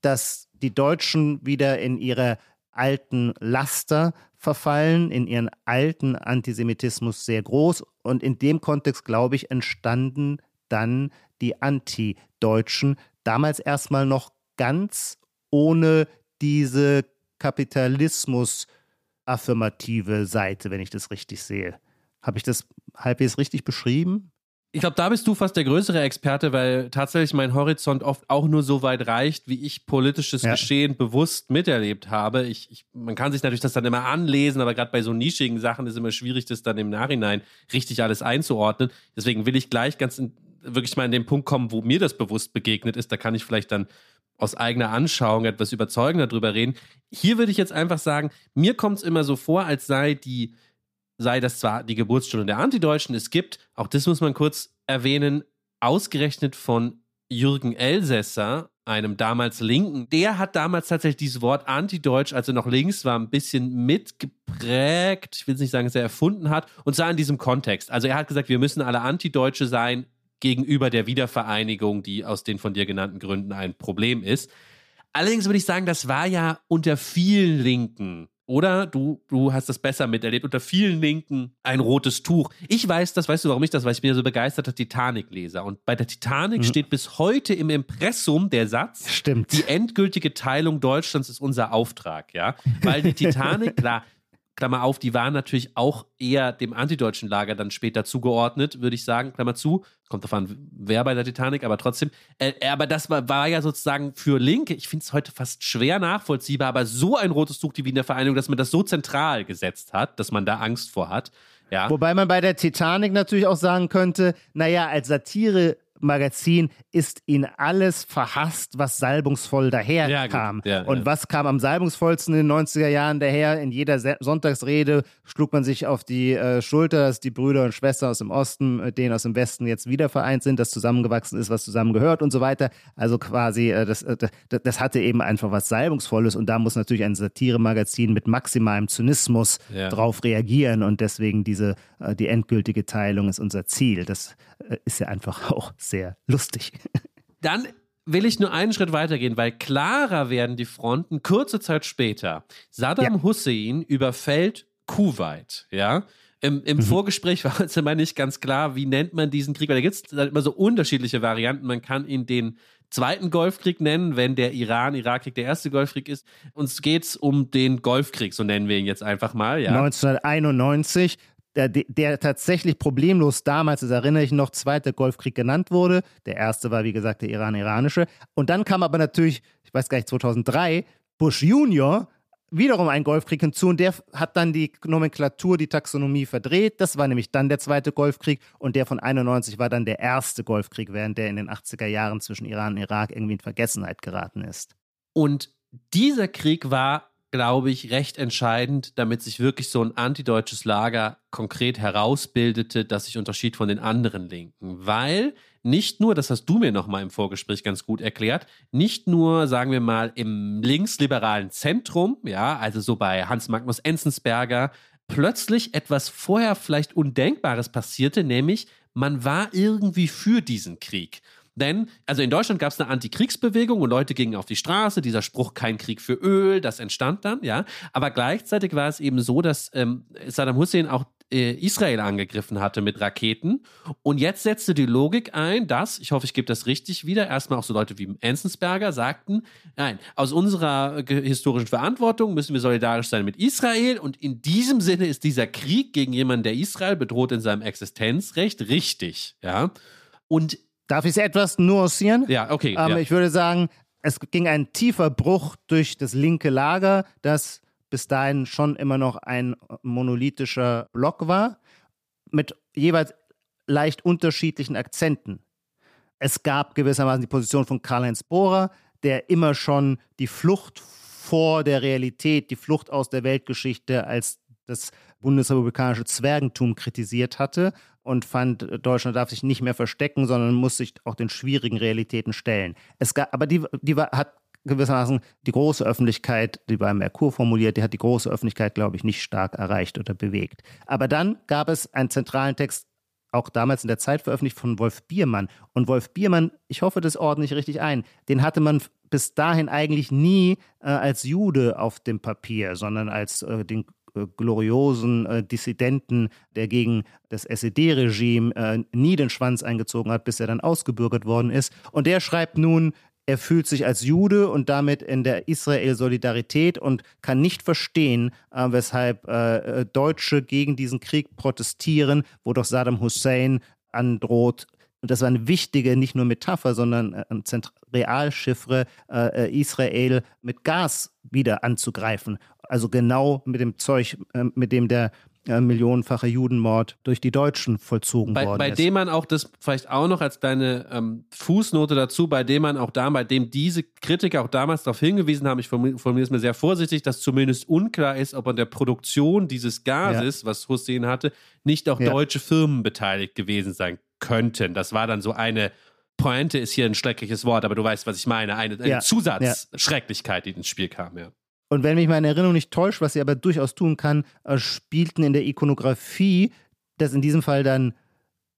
dass die Deutschen wieder in ihre alten Laster verfallen, in ihren alten Antisemitismus sehr groß. Und in dem Kontext, glaube ich, entstanden dann die Anti-Deutschen, damals erstmal noch ganz ohne diese Kapitalismus-affirmative Seite, wenn ich das richtig sehe. Habe ich das halbwegs richtig beschrieben? Ich glaube, da bist du fast der größere Experte, weil tatsächlich mein Horizont oft auch nur so weit reicht, wie ich politisches ja. Geschehen bewusst miterlebt habe. Ich, ich, man kann sich natürlich das dann immer anlesen, aber gerade bei so nischigen Sachen ist es immer schwierig, das dann im Nachhinein richtig alles einzuordnen. Deswegen will ich gleich ganz in, wirklich mal in den Punkt kommen, wo mir das bewusst begegnet ist. Da kann ich vielleicht dann aus eigener Anschauung etwas überzeugender drüber reden. Hier würde ich jetzt einfach sagen, mir kommt es immer so vor, als sei die, sei das zwar die Geburtsstunde der Antideutschen, es gibt, auch das muss man kurz erwähnen, ausgerechnet von Jürgen Elsässer, einem damals Linken, der hat damals tatsächlich dieses Wort Antideutsch, als er noch links war, ein bisschen mitgeprägt. Ich will nicht sagen, dass er erfunden hat. Und zwar in diesem Kontext. Also er hat gesagt, wir müssen alle Antideutsche sein gegenüber der Wiedervereinigung, die aus den von dir genannten Gründen ein Problem ist. Allerdings würde ich sagen, das war ja unter vielen Linken oder du, du hast das besser miterlebt. Unter vielen Linken ein rotes Tuch. Ich weiß das, weißt du, warum ich das weiß? Ich bin ja so begeisterter Titanic-Leser. Und bei der Titanic mhm. steht bis heute im Impressum der Satz: Stimmt. Die endgültige Teilung Deutschlands ist unser Auftrag, ja. Weil die Titanic, [laughs] klar, Klammer auf, die waren natürlich auch eher dem antideutschen Lager dann später zugeordnet, würde ich sagen, Klammer zu. Kommt davon, wer bei der Titanic, aber trotzdem. Äh, aber das war, war, ja sozusagen für Linke, ich finde es heute fast schwer nachvollziehbar, aber so ein rotes Tuch die Wiener Vereinigung, dass man das so zentral gesetzt hat, dass man da Angst vor hat. Ja. Wobei man bei der Titanic natürlich auch sagen könnte, naja, als Satire Magazin ist ihnen alles verhasst, was salbungsvoll daherkam. Ja, ja, und ja. was kam am salbungsvollsten in den 90er Jahren daher? In jeder Sonntagsrede schlug man sich auf die äh, Schulter, dass die Brüder und Schwestern aus dem Osten mit denen aus dem Westen jetzt wieder vereint sind, dass zusammengewachsen ist, was zusammengehört und so weiter. Also quasi, äh, das, äh, das, das, hatte eben einfach was Salbungsvolles und da muss natürlich ein Satiremagazin mit maximalem Zynismus drauf reagieren und deswegen diese, äh, die endgültige Teilung ist unser Ziel. Das äh, ist ja einfach auch sehr lustig. [laughs] Dann will ich nur einen Schritt weitergehen, weil klarer werden die Fronten kurze Zeit später. Saddam ja. Hussein überfällt Kuwait, ja. Im, im mhm. Vorgespräch [laughs] war uns immer nicht ganz klar, wie nennt man diesen Krieg, weil da gibt es immer so unterschiedliche Varianten. Man kann ihn den zweiten Golfkrieg nennen, wenn der Iran-Irak-Krieg der erste Golfkrieg ist. Uns geht es um den Golfkrieg, so nennen wir ihn jetzt einfach mal. Ja. 1991 der, der tatsächlich problemlos damals, das erinnere ich noch, Zweiter Golfkrieg genannt wurde. Der erste war, wie gesagt, der Iran-Iranische. Und dann kam aber natürlich, ich weiß gar nicht, 2003, Bush Junior, wiederum ein Golfkrieg hinzu und der hat dann die Nomenklatur, die Taxonomie verdreht. Das war nämlich dann der zweite Golfkrieg und der von 91 war dann der erste Golfkrieg, während der in den 80er Jahren zwischen Iran und Irak irgendwie in Vergessenheit geraten ist. Und dieser Krieg war glaube ich, recht entscheidend, damit sich wirklich so ein antideutsches Lager konkret herausbildete, das sich unterschied von den anderen Linken. Weil nicht nur, das hast du mir nochmal im Vorgespräch ganz gut erklärt, nicht nur, sagen wir mal, im linksliberalen Zentrum, ja, also so bei Hans Magnus Enzensberger, plötzlich etwas vorher vielleicht Undenkbares passierte, nämlich man war irgendwie für diesen Krieg. Denn, also in Deutschland gab es eine Antikriegsbewegung und Leute gingen auf die Straße, dieser Spruch kein Krieg für Öl, das entstand dann, ja. Aber gleichzeitig war es eben so, dass ähm, Saddam Hussein auch äh, Israel angegriffen hatte mit Raketen. Und jetzt setzte die Logik ein, dass, ich hoffe, ich gebe das richtig wieder, erstmal auch so Leute wie Enzensberger sagten, nein, aus unserer historischen Verantwortung müssen wir solidarisch sein mit Israel und in diesem Sinne ist dieser Krieg gegen jemanden, der Israel bedroht in seinem Existenzrecht, richtig, ja. Und Darf ich es etwas nuancieren? Ja, okay. Ähm, ja. Ich würde sagen, es ging ein tiefer Bruch durch das linke Lager, das bis dahin schon immer noch ein monolithischer Block war, mit jeweils leicht unterschiedlichen Akzenten. Es gab gewissermaßen die Position von Karl-Heinz Bohrer, der immer schon die Flucht vor der Realität, die Flucht aus der Weltgeschichte als das bundesrepublikanische Zwergentum kritisiert hatte und fand, Deutschland darf sich nicht mehr verstecken, sondern muss sich auch den schwierigen Realitäten stellen. Es gab, aber die, die war, hat gewissermaßen die große Öffentlichkeit, die bei Merkur formuliert, die hat die große Öffentlichkeit, glaube ich, nicht stark erreicht oder bewegt. Aber dann gab es einen zentralen Text, auch damals in der Zeit veröffentlicht von Wolf Biermann. Und Wolf Biermann, ich hoffe, das ordne ich richtig ein, den hatte man bis dahin eigentlich nie äh, als Jude auf dem Papier, sondern als äh, den äh, gloriosen äh, Dissidenten, der gegen das SED-Regime äh, nie den Schwanz eingezogen hat, bis er dann ausgebürgert worden ist. Und der schreibt nun, er fühlt sich als Jude und damit in der Israel-Solidarität und kann nicht verstehen, äh, weshalb äh, Deutsche gegen diesen Krieg protestieren, wo doch Saddam Hussein androht, und das war eine wichtige, nicht nur Metapher, sondern äh, ein Realchiffre, äh, Israel mit Gas wieder anzugreifen. Also genau mit dem Zeug, äh, mit dem der äh, millionenfache Judenmord durch die Deutschen vollzogen bei, worden bei ist. Bei dem man auch das vielleicht auch noch als deine ähm, Fußnote dazu, bei dem man auch da, bei dem diese Kritiker auch damals darauf hingewiesen haben, ich formuliere es mir sehr vorsichtig, dass zumindest unklar ist, ob an der Produktion dieses Gases, ja. was Hussein hatte, nicht auch ja. deutsche Firmen beteiligt gewesen sein könnten. Das war dann so eine Pointe ist hier ein schreckliches Wort, aber du weißt, was ich meine. Eine, eine Ja, Zusatzschrecklichkeit, die ins Spiel kam, ja. Und wenn mich meine Erinnerung nicht täuscht, was sie aber durchaus tun kann, äh, spielten in der Ikonografie, das in diesem Fall dann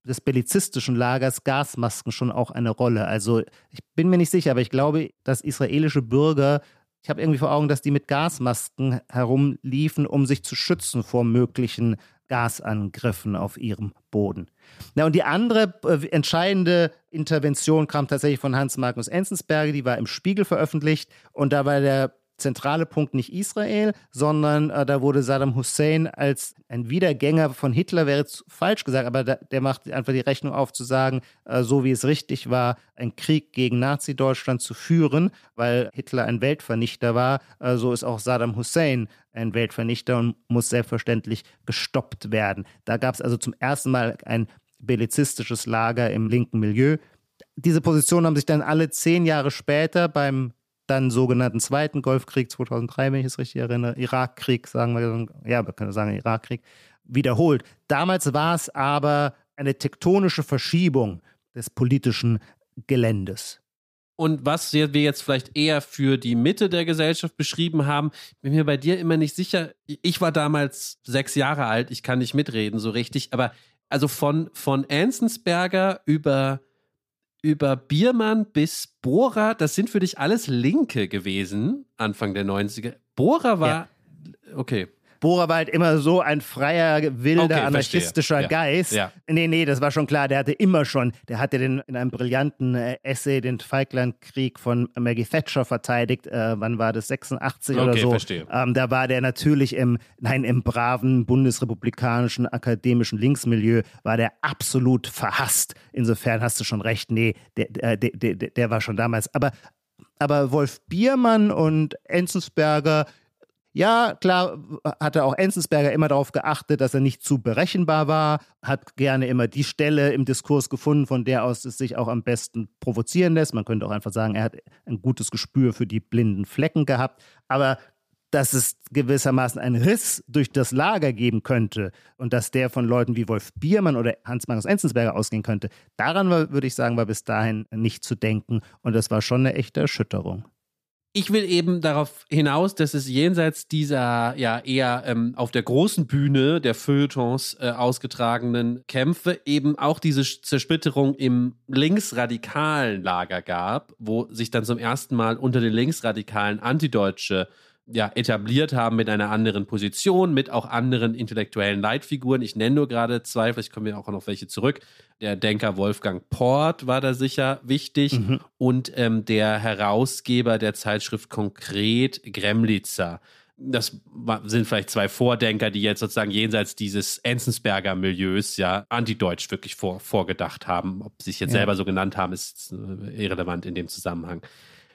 des bellizistischen Lagers, Gasmasken schon auch eine Rolle. Also ich bin mir nicht sicher, aber ich glaube, dass israelische Bürger, ich habe irgendwie vor Augen, dass die mit Gasmasken herumliefen, um sich zu schützen vor möglichen Gasangriffen auf ihrem Boden. Na, und die andere äh, entscheidende Intervention kam tatsächlich von Hans Magnus Enzensberger, die war im Spiegel veröffentlicht und da war der zentrale Punkt nicht Israel, sondern äh, da wurde Saddam Hussein als ein Wiedergänger von Hitler, wäre jetzt falsch gesagt, aber da, der macht einfach die Rechnung auf zu sagen, äh, so wie es richtig war, einen Krieg gegen Nazi-Deutschland zu führen, weil Hitler ein Weltvernichter war, äh, so ist auch Saddam Hussein ein Weltvernichter und muss selbstverständlich gestoppt werden. Da gab es also zum ersten Mal ein bellizistisches Lager im linken Milieu. Diese Positionen haben sich dann alle zehn Jahre später beim dann sogenannten Zweiten Golfkrieg 2003, wenn ich es richtig erinnere, Irakkrieg, sagen wir, ja, wir können sagen Irakkrieg, wiederholt. Damals war es aber eine tektonische Verschiebung des politischen Geländes. Und was wir jetzt vielleicht eher für die Mitte der Gesellschaft beschrieben haben, bin mir bei dir immer nicht sicher. Ich war damals sechs Jahre alt, ich kann nicht mitreden so richtig, aber also von, von Enzensberger über über Biermann bis Bohrer, das sind für dich alles Linke gewesen, Anfang der 90er. Bohrer war, ja. okay. Bohrer war halt immer so ein freier, wilder, okay, anarchistischer ja. Geist. Ja. Nee, nee, das war schon klar. Der hatte immer schon, der hatte den in einem brillanten äh, Essay den Falklandkrieg von Maggie Thatcher verteidigt. Äh, wann war das? 86 okay, oder so. Verstehe. Ähm, da war der natürlich im, nein, im braven bundesrepublikanischen akademischen Linksmilieu war der absolut verhasst. Insofern hast du schon recht. Nee, der, der, der, der war schon damals. Aber aber Wolf Biermann und Enzensberger, ja, klar hatte auch Enzensberger immer darauf geachtet, dass er nicht zu berechenbar war, hat gerne immer die Stelle im Diskurs gefunden, von der aus es sich auch am besten provozieren lässt. Man könnte auch einfach sagen, er hat ein gutes Gespür für die blinden Flecken gehabt. Aber dass es gewissermaßen einen Riss durch das Lager geben könnte und dass der von Leuten wie Wolf Biermann oder Hans-Magnus Enzensberger ausgehen könnte, daran war, würde ich sagen, war bis dahin nicht zu denken. Und das war schon eine echte Erschütterung ich will eben darauf hinaus, dass es jenseits dieser ja eher ähm, auf der großen Bühne der Feuilletons äh, ausgetragenen Kämpfe eben auch diese Zersplitterung im linksradikalen Lager gab, wo sich dann zum ersten Mal unter den linksradikalen Antideutsche ja, etabliert haben mit einer anderen Position, mit auch anderen intellektuellen Leitfiguren. Ich nenne nur gerade zwei, vielleicht kommen wir auch noch welche zurück. Der Denker Wolfgang Port war da sicher wichtig mhm. und ähm, der Herausgeber der Zeitschrift Konkret, Gremlitzer. Das sind vielleicht zwei Vordenker, die jetzt sozusagen jenseits dieses Enzensberger Milieus ja antideutsch wirklich vor, vorgedacht haben. Ob sie sich jetzt ja. selber so genannt haben, ist äh, irrelevant in dem Zusammenhang.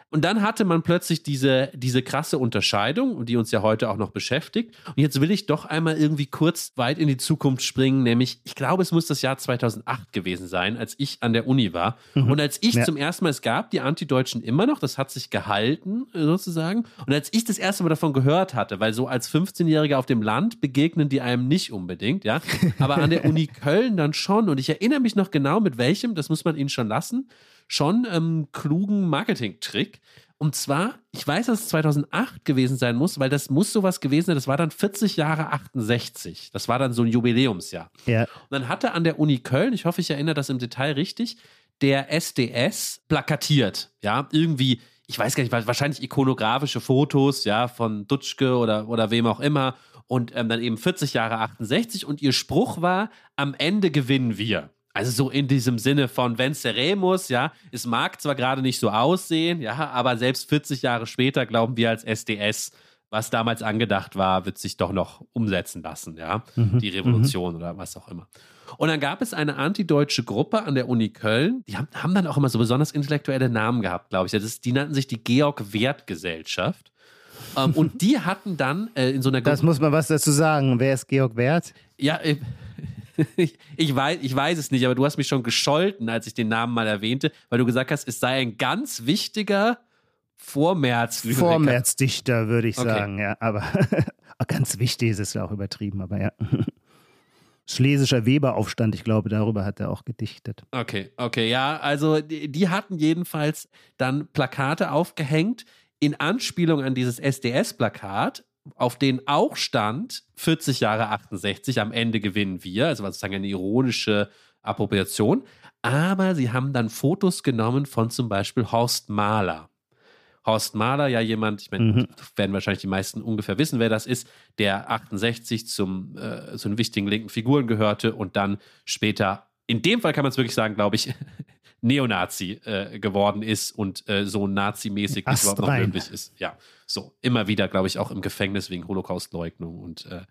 Und dann hatte man plötzlich diese, diese krasse Unterscheidung, die uns ja heute auch noch beschäftigt. Und jetzt will ich doch einmal irgendwie kurz weit in die Zukunft springen, nämlich, ich glaube, es muss das Jahr 2008 gewesen sein, als ich an der Uni war. Mhm. Und als ich ja. zum ersten Mal, es gab die Antideutschen immer noch, das hat sich gehalten sozusagen. Und als ich das erste Mal davon gehört hatte, weil so als 15-Jähriger auf dem Land begegnen die einem nicht unbedingt, ja, aber an der [laughs] Uni Köln dann schon. Und ich erinnere mich noch genau mit welchem, das muss man ihnen schon lassen schon ähm, klugen Marketing-Trick. Und zwar, ich weiß, dass es 2008 gewesen sein muss, weil das muss sowas gewesen sein. Das war dann 40 Jahre 68. Das war dann so ein Jubiläumsjahr. Ja. Und dann hatte an der Uni Köln, ich hoffe, ich erinnere das im Detail richtig, der SDS plakatiert. Ja, irgendwie, ich weiß gar nicht, wahrscheinlich ikonografische Fotos, ja, von Dutschke oder, oder wem auch immer. Und ähm, dann eben 40 Jahre 68. Und ihr Spruch war, am Ende gewinnen wir. Also so in diesem Sinne von Venceremos, ja, es mag zwar gerade nicht so aussehen, ja, aber selbst 40 Jahre später glauben wir als SDS, was damals angedacht war, wird sich doch noch umsetzen lassen, ja, mhm. die Revolution mhm. oder was auch immer. Und dann gab es eine antideutsche Gruppe an der Uni Köln, die haben, haben dann auch immer so besonders intellektuelle Namen gehabt, glaube ich. Das ist, die nannten sich die Georg-Wert-Gesellschaft. ähm, und die hatten dann äh, in so einer Gruppe. Das muss man was dazu sagen. Wer ist Georg Wert? Ja, äh, ich, ich, weiß, ich weiß es nicht, aber du hast mich schon gescholten, als ich den Namen mal erwähnte, weil du gesagt hast, es sei ein ganz wichtiger Vormärz-Lyriker. Vormärz-Dichter, würde ich okay. sagen, ja. Aber [laughs] ganz wichtig ist es ja auch übertrieben, aber ja. [laughs] Schlesischer Weberaufstand, ich glaube, darüber hat er auch gedichtet. Okay, okay, ja, also die, die hatten jedenfalls dann Plakate aufgehängt in Anspielung an dieses SDS-Plakat, auf denen auch stand 40 Jahre 68, am Ende gewinnen wir, also sozusagen eine ironische Appropriation. Aber sie haben dann Fotos genommen von zum Beispiel Horst Mahler. Horst Mahler, ja jemand, ich meine, Mhm. werden wahrscheinlich die meisten ungefähr wissen, wer das ist, der 68 zum, äh, zu den wichtigen linken Figuren gehörte und dann später, in dem Fall kann man es wirklich sagen, glaube ich, Neonazi äh, geworden ist und äh, so nazimäßig überhaupt noch möglich ist. Ja, so immer wieder, glaube ich, auch im Gefängnis wegen Holocaustleugnung und äh,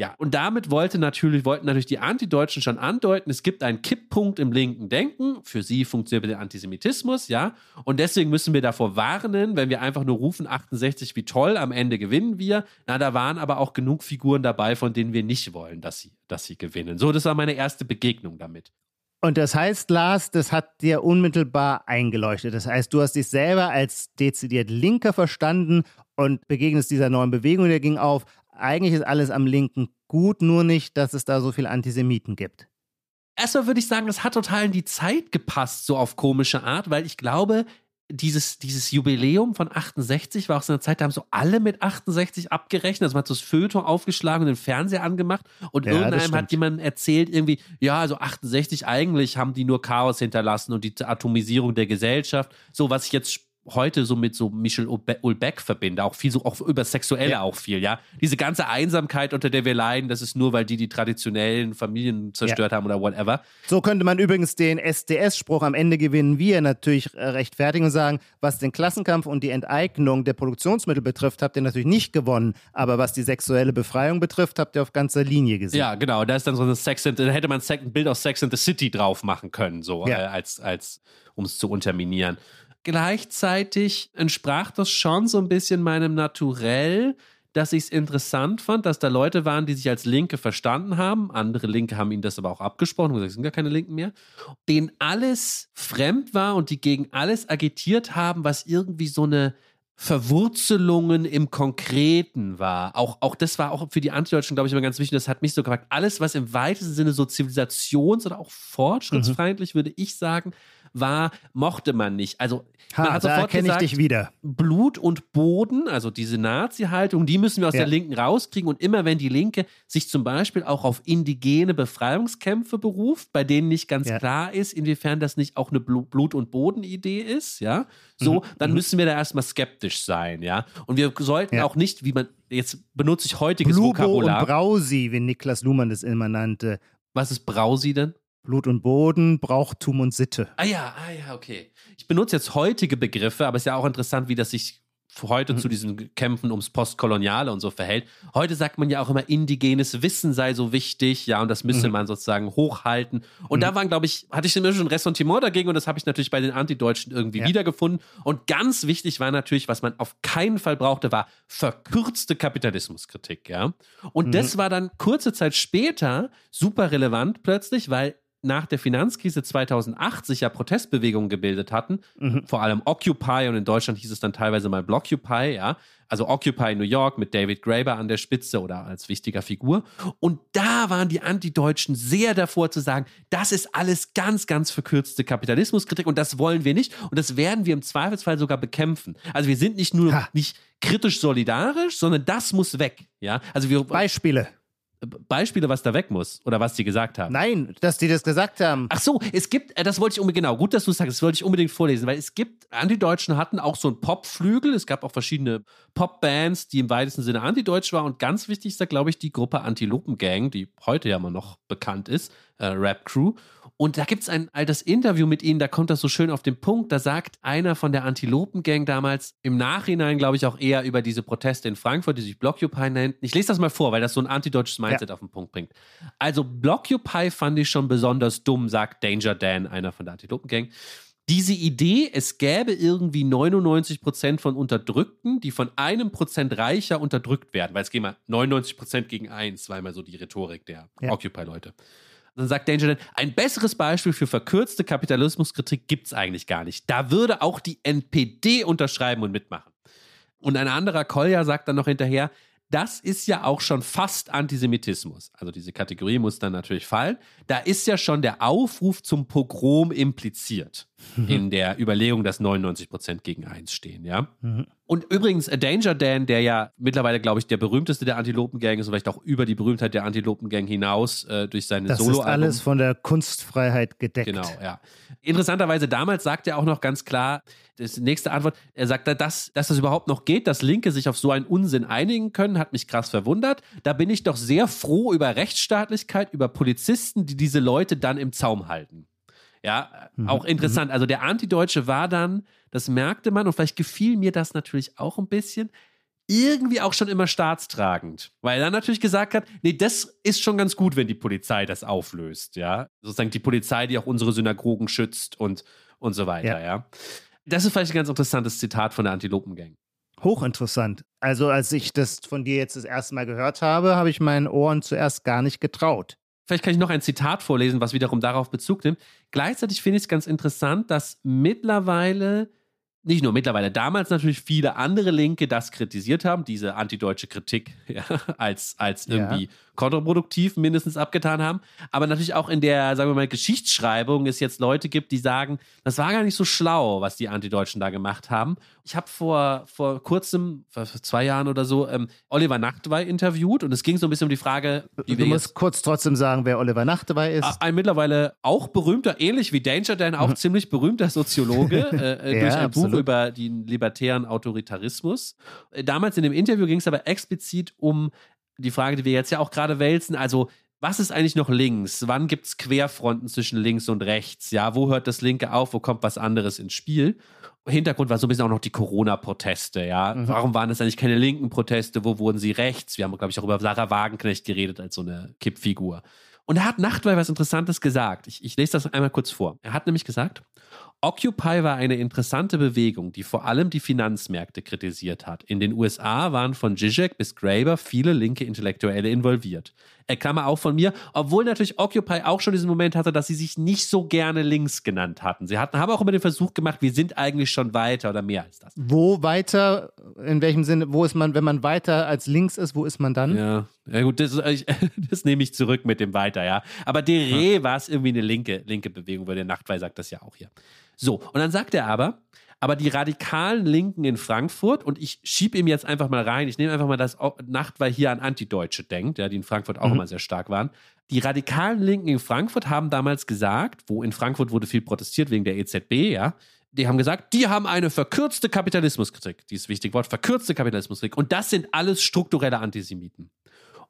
ja, und damit wollte natürlich, wollten natürlich die Antideutschen schon andeuten, es gibt einen Kipppunkt im linken Denken. Für sie funktioniert der Antisemitismus, ja. Und deswegen müssen wir davor warnen, wenn wir einfach nur rufen, 68, wie toll, am Ende gewinnen wir. Na, da waren aber auch genug Figuren dabei, von denen wir nicht wollen, dass sie, dass sie gewinnen. So, das war meine erste Begegnung damit. Und das heißt, Lars, das hat dir unmittelbar eingeleuchtet. Das heißt, du hast dich selber als dezidiert Linker verstanden und begegnest dieser neuen Bewegung, der ging auf. Eigentlich ist alles am Linken gut, nur nicht, dass es da so viele Antisemiten gibt. Erstmal würde ich sagen, das hat total in die Zeit gepasst, so auf komische Art, weil ich glaube, dieses, dieses Jubiläum von 68 war auch so eine Zeit, da haben so alle mit 68 abgerechnet. Also man hat so das Feuilleton aufgeschlagen und den Fernseher angemacht und Ja, irgendeinem hat jemand erzählt, irgendwie, ja, also 68 eigentlich haben die nur Chaos hinterlassen und die Atomisierung der Gesellschaft. So, was ich jetzt heute so mit so Michel Ulbe- Ulbeck verbinde, auch viel so auch über Sexuelle Ja. auch viel, ja. Diese ganze Einsamkeit, unter der wir leiden, das ist nur, weil die die traditionellen Familien zerstört haben oder whatever. So könnte man übrigens den SDS-Spruch am Ende gewinnen wir natürlich äh, rechtfertigen und sagen, was den Klassenkampf und die Enteignung der Produktionsmittel betrifft, habt ihr natürlich nicht gewonnen. Aber was die sexuelle Befreiung betrifft, habt ihr auf ganzer Linie gesehen. Ja, genau. Da ist dann so eine Sex da hätte man ein Bild aus Sex and the City drauf machen können, so Ja. äh, als, als um es zu unterminieren. Gleichzeitig entsprach das schon so ein bisschen meinem Naturell, dass ich es interessant fand, dass da Leute waren, die sich als Linke verstanden haben. Andere Linke haben ihnen das aber auch abgesprochen und gesagt, es sind gar keine Linken mehr. Denen alles fremd war und die gegen alles agitiert haben, was irgendwie so eine Verwurzelungen im Konkreten war. Auch, auch das war auch für die Antideutschen, glaube ich, immer ganz wichtig. Das hat mich so gefragt. Alles, was im weitesten Sinne so zivilisations- oder auch fortschrittsfeindlich, würde ich sagen, war, mochte man nicht. Also, man Ha, hat da sofort erkenne ich dich wieder. Blut und Boden, also diese Nazi-Haltung, die müssen wir aus Ja. der Linken rauskriegen. Und immer wenn die Linke sich zum Beispiel auch auf indigene Befreiungskämpfe beruft, bei denen nicht ganz Ja. klar ist, inwiefern das nicht auch eine Blu- Blut- und Boden-Idee ist, ja, so, Mhm. dann Mhm. müssen wir da erstmal skeptisch sein, ja. Und wir sollten Ja. auch nicht, wie man, jetzt benutze ich heutiges Blubo und Vokabular. Brausi, wie Niklas Luhmann das immer nannte. Was ist Brausi denn? Blut und Boden, Brauchtum und Sitte. Ah ja, ah ja, okay. Ich benutze jetzt heutige Begriffe, aber es ist ja auch interessant, wie das sich heute Mhm. zu diesen Kämpfen ums Postkoloniale und so verhält. Heute sagt man ja auch immer, indigenes Wissen sei so wichtig, ja, und das müsse Mhm. man sozusagen hochhalten. Und da waren, glaube ich, hatte ich immer schon ein Ressentiment dagegen und das habe ich natürlich bei den Antideutschen irgendwie Ja. wiedergefunden. Und ganz wichtig war natürlich, was man auf keinen Fall brauchte, war verkürzte Kapitalismuskritik, ja. Und Mhm. das war dann kurze Zeit später super relevant plötzlich, weil nach der Finanzkrise 2008 sich ja Protestbewegungen gebildet hatten, Mhm. vor allem Occupy und in Deutschland hieß es dann teilweise mal Blockupy, ja. Also Occupy New York mit David Graeber an der Spitze oder als wichtiger Figur. Und da waren die Antideutschen sehr davor zu sagen, das ist alles ganz, ganz verkürzte Kapitalismuskritik und das wollen wir nicht und das werden wir im Zweifelsfall sogar bekämpfen. Also wir sind nicht nur Ha. nicht kritisch solidarisch, sondern das muss weg, ja. Also wir Beispiele. Beispiele, was da weg muss oder was die gesagt haben. Nein, dass die das gesagt haben. Ach so, es gibt, äh, das wollte ich unbedingt, genau, gut, dass du sagst, das wollte ich unbedingt vorlesen, weil es gibt, Antideutschen hatten auch so einen Popflügel, es gab auch verschiedene Popbands, die im weitesten Sinne antideutsch waren und ganz wichtig ist da, glaube ich, die Gruppe Antilopen-Gang, die heute ja immer noch bekannt ist, äh, Rap Crew. Und da gibt es ein altes Interview mit ihnen, da kommt das so schön auf den Punkt. Da sagt einer von der Antilopen-Gang damals im Nachhinein, glaube ich, auch eher über diese Proteste in Frankfurt, die sich Blockupy nennt. Ich lese das mal vor, weil das so ein antideutsches Mindset auf den Punkt bringt. Also, Blockupy fand ich schon besonders dumm, sagt Danger Dan, einer von der Antilopen-Gang. Diese Idee, es gäbe irgendwie 99 Prozent von Unterdrückten, die von einem Prozent reicher unterdrückt werden, weil es geht mal 99 Prozent gegen eins, war immer so die Rhetorik der Ja. Occupy-Leute. Dann sagt Danger Dan, ein besseres Beispiel für verkürzte Kapitalismuskritik gibt es eigentlich gar nicht. Da würde auch die NPD unterschreiben und mitmachen. Und ein anderer Kolja sagt dann noch hinterher, das ist ja auch schon fast Antisemitismus. Also diese Kategorie muss dann natürlich fallen. Da ist ja schon der Aufruf zum Pogrom impliziert mhm. in der Überlegung, dass 99 Prozent gegen eins stehen, ja. Und übrigens, A Danger Dan, der ja mittlerweile, glaube ich, der berühmteste der Antilopengang ist, vielleicht auch über die Berühmtheit der Antilopengang hinaus äh, durch seine das Solo. Das ist alles von der Kunstfreiheit gedeckt. Genau, ja. Interessanterweise, damals sagt er auch noch ganz klar, das nächste Antwort, er sagt, dass, dass das überhaupt noch geht, dass Linke sich auf so einen Unsinn einigen können, hat mich krass verwundert. Da bin ich doch sehr froh über Rechtsstaatlichkeit, über Polizisten, die diese Leute dann im Zaum halten. Ja, mhm. auch interessant. Mhm. Also der Antideutsche war dann, das merkte man und vielleicht gefiel mir das natürlich auch ein bisschen, irgendwie auch schon immer staatstragend, weil er dann natürlich gesagt hat, nee, das ist schon ganz gut, wenn die Polizei das auflöst, ja. Sozusagen die Polizei, die auch unsere Synagogen schützt und, und so weiter, ja. ja. Das ist vielleicht ein ganz interessantes Zitat von der Antilopengang. Hochinteressant. Also als ich das von dir jetzt das erste Mal gehört habe, habe ich meinen Ohren zuerst gar nicht getraut. Vielleicht kann ich noch ein Zitat vorlesen, was wiederum darauf Bezug nimmt. Gleichzeitig finde ich es ganz interessant, dass mittlerweile, nicht nur mittlerweile, damals natürlich viele andere Linke das kritisiert haben, diese antideutsche Kritik [laughs] ja, als, als irgendwie ja kontraproduktiv mindestens abgetan haben. Aber natürlich auch in der, sagen wir mal, Geschichtsschreibung es jetzt Leute gibt, die sagen, das war gar nicht so schlau, was die Antideutschen da gemacht haben. Ich habe vor, vor kurzem, vor zwei Jahren oder so, ähm, Oliver Nachtwey interviewt und es ging so ein bisschen um die Frage, wie Du musst kurz trotzdem sagen, wer Oliver Nachtwey ist. Ein mittlerweile auch berühmter, ähnlich wie Danger Dan, auch mhm. ziemlich berühmter Soziologe [laughs] äh, ja, durch ein absolut. Buch über den libertären Autoritarismus. Äh, damals in dem Interview ging es aber explizit um die Frage, die wir jetzt ja auch gerade wälzen, also was ist eigentlich noch links? Wann gibt es Querfronten zwischen links und rechts? Ja, wo hört das Linke auf? Wo kommt was anderes ins Spiel? Hintergrund war so ein bisschen auch noch die Corona-Proteste, ja. Mhm. Warum waren das eigentlich keine linken Proteste? Wo wurden sie rechts? Wir haben, glaube ich, auch über Sarah Wagenknecht geredet als so eine Kippfigur. Und er hat Nachtwey was Interessantes gesagt. Ich, ich lese das einmal kurz vor. Er hat nämlich gesagt, Occupy war eine interessante Bewegung, die vor allem die Finanzmärkte kritisiert hat. In den USA waren von Zizek bis Graeber viele linke Intellektuelle involviert. Er Klammer auch von mir, obwohl natürlich Occupy auch schon diesen Moment hatte, dass sie sich nicht so gerne links genannt hatten. Sie hatten, haben auch immer den Versuch gemacht, wir sind eigentlich schon weiter oder mehr als das. Wo weiter, in welchem Sinne, wo ist man, wenn man weiter als links ist, wo ist man dann? Ja, ja gut, das, [laughs] das nehme ich zurück mit dem weiter, ja. Aber Dere ja. war es irgendwie eine linke, linke Bewegung, weil der Nachtwey sagt das ja auch hier. So, und dann sagt er aber, aber die radikalen Linken in Frankfurt, und ich schiebe ihm jetzt einfach mal rein, ich nehme einfach mal das Nacht, weil hier an Antideutsche denkt, ja, die in Frankfurt auch mhm. immer sehr stark waren. Die radikalen Linken in Frankfurt haben damals gesagt, wo in Frankfurt wurde viel protestiert wegen der EZB, ja, die haben gesagt, die haben eine verkürzte Kapitalismuskritik. Dieses wichtige Wort, verkürzte Kapitalismuskritik. Und das sind alles strukturelle Antisemiten.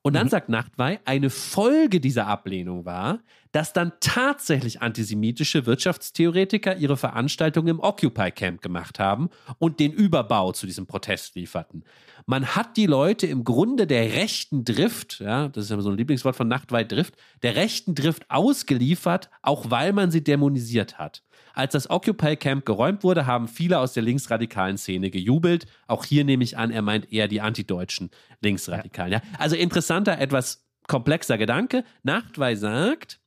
Und dann mhm. sagt Nachtwey, eine Folge dieser Ablehnung war, dass dann tatsächlich antisemitische Wirtschaftstheoretiker ihre Veranstaltung im Occupy Camp gemacht haben und den Überbau zu diesem Protest lieferten. Man hat die Leute im Grunde der rechten Drift, ja, das ist ja so ein Lieblingswort von Nachtwey Drift, der rechten Drift ausgeliefert, auch weil man sie dämonisiert hat. Als das Occupy Camp geräumt wurde, haben viele aus der linksradikalen Szene gejubelt. Auch hier nehme ich an, er meint eher die antideutschen Linksradikalen. Ja. Also interessanter, etwas komplexer Gedanke. Nachtwey sagt,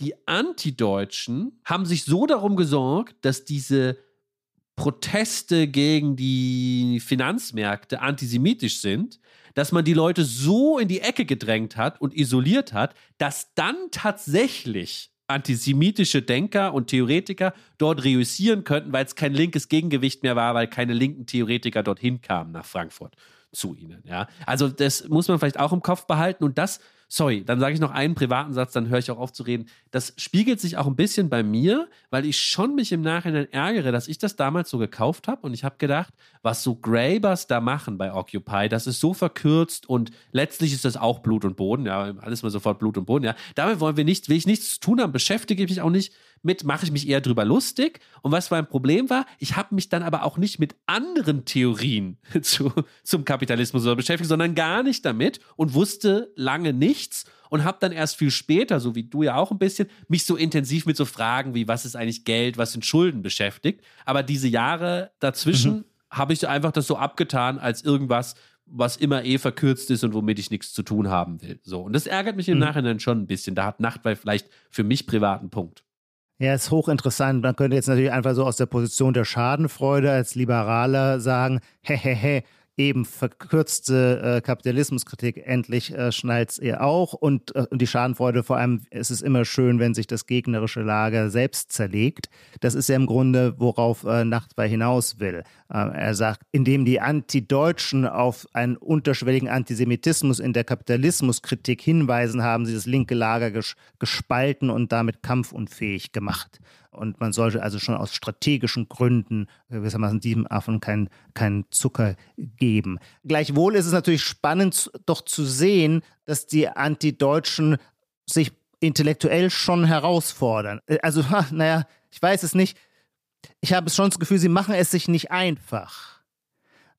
die Antideutschen haben sich so darum gesorgt, dass diese Proteste gegen die Finanzmärkte antisemitisch sind, dass man die Leute so in die Ecke gedrängt hat und isoliert hat, dass dann tatsächlich antisemitische Denker und Theoretiker dort reüssieren könnten, weil es kein linkes Gegengewicht mehr war, weil keine linken Theoretiker dorthin kamen nach Frankfurt zu ihnen. Ja, also das muss man vielleicht auch im Kopf behalten und das sorry, dann sage ich noch einen privaten Satz, dann höre ich auch auf zu reden. Das spiegelt sich auch ein bisschen bei mir, weil ich schon mich im Nachhinein ärgere, dass ich das damals so gekauft habe und ich habe gedacht, was so Grabers da machen bei Occupy, das ist so verkürzt und letztlich ist das auch Blut und Boden, ja, alles mal sofort Blut und Boden, ja. Damit wollen wir nicht, will ich nichts zu tun haben, beschäftige ich mich auch nicht mit, mache ich mich eher drüber lustig. Und was mein Problem war, ich habe mich dann aber auch nicht mit anderen Theorien [laughs] zu, zum Kapitalismus beschäftigt, sondern gar nicht damit und wusste lange nichts und habe dann erst viel später, so wie du ja auch ein bisschen, mich so intensiv mit so Fragen wie, was ist eigentlich Geld, was sind Schulden beschäftigt. Aber diese Jahre dazwischen mhm. habe ich einfach das so abgetan als irgendwas, was immer eh verkürzt ist und womit ich nichts zu tun haben will. So. Und das ärgert mich im mhm. Nachhinein schon ein bisschen. Da hat Nachtwey vielleicht für mich privaten Punkt. Ja, ist hochinteressant. Man könnte jetzt natürlich einfach so aus der Position der Schadenfreude als Liberaler sagen, hehehe, eben verkürzte äh, Kapitalismuskritik, endlich äh, schnallt ihr auch und, äh, und die Schadenfreude, vor allem ist es immer schön, wenn sich das gegnerische Lager selbst zerlegt. Das ist ja im Grunde, worauf äh, Nachtwey hinaus will. Äh, er sagt, indem die Anti-Deutschen auf einen unterschwelligen Antisemitismus in der Kapitalismuskritik hinweisen, haben sie das linke Lager ges gespalten und damit kampfunfähig gemacht. Und man sollte also schon aus strategischen Gründen gewissermaßen diesem Affen keinen kein Zucker geben. Gleichwohl ist es natürlich spannend, doch zu sehen, dass die Antideutschen sich intellektuell schon herausfordern. Äh, also, naja, ich weiß es nicht. Ich habe schon das Gefühl, sie machen es sich nicht einfach,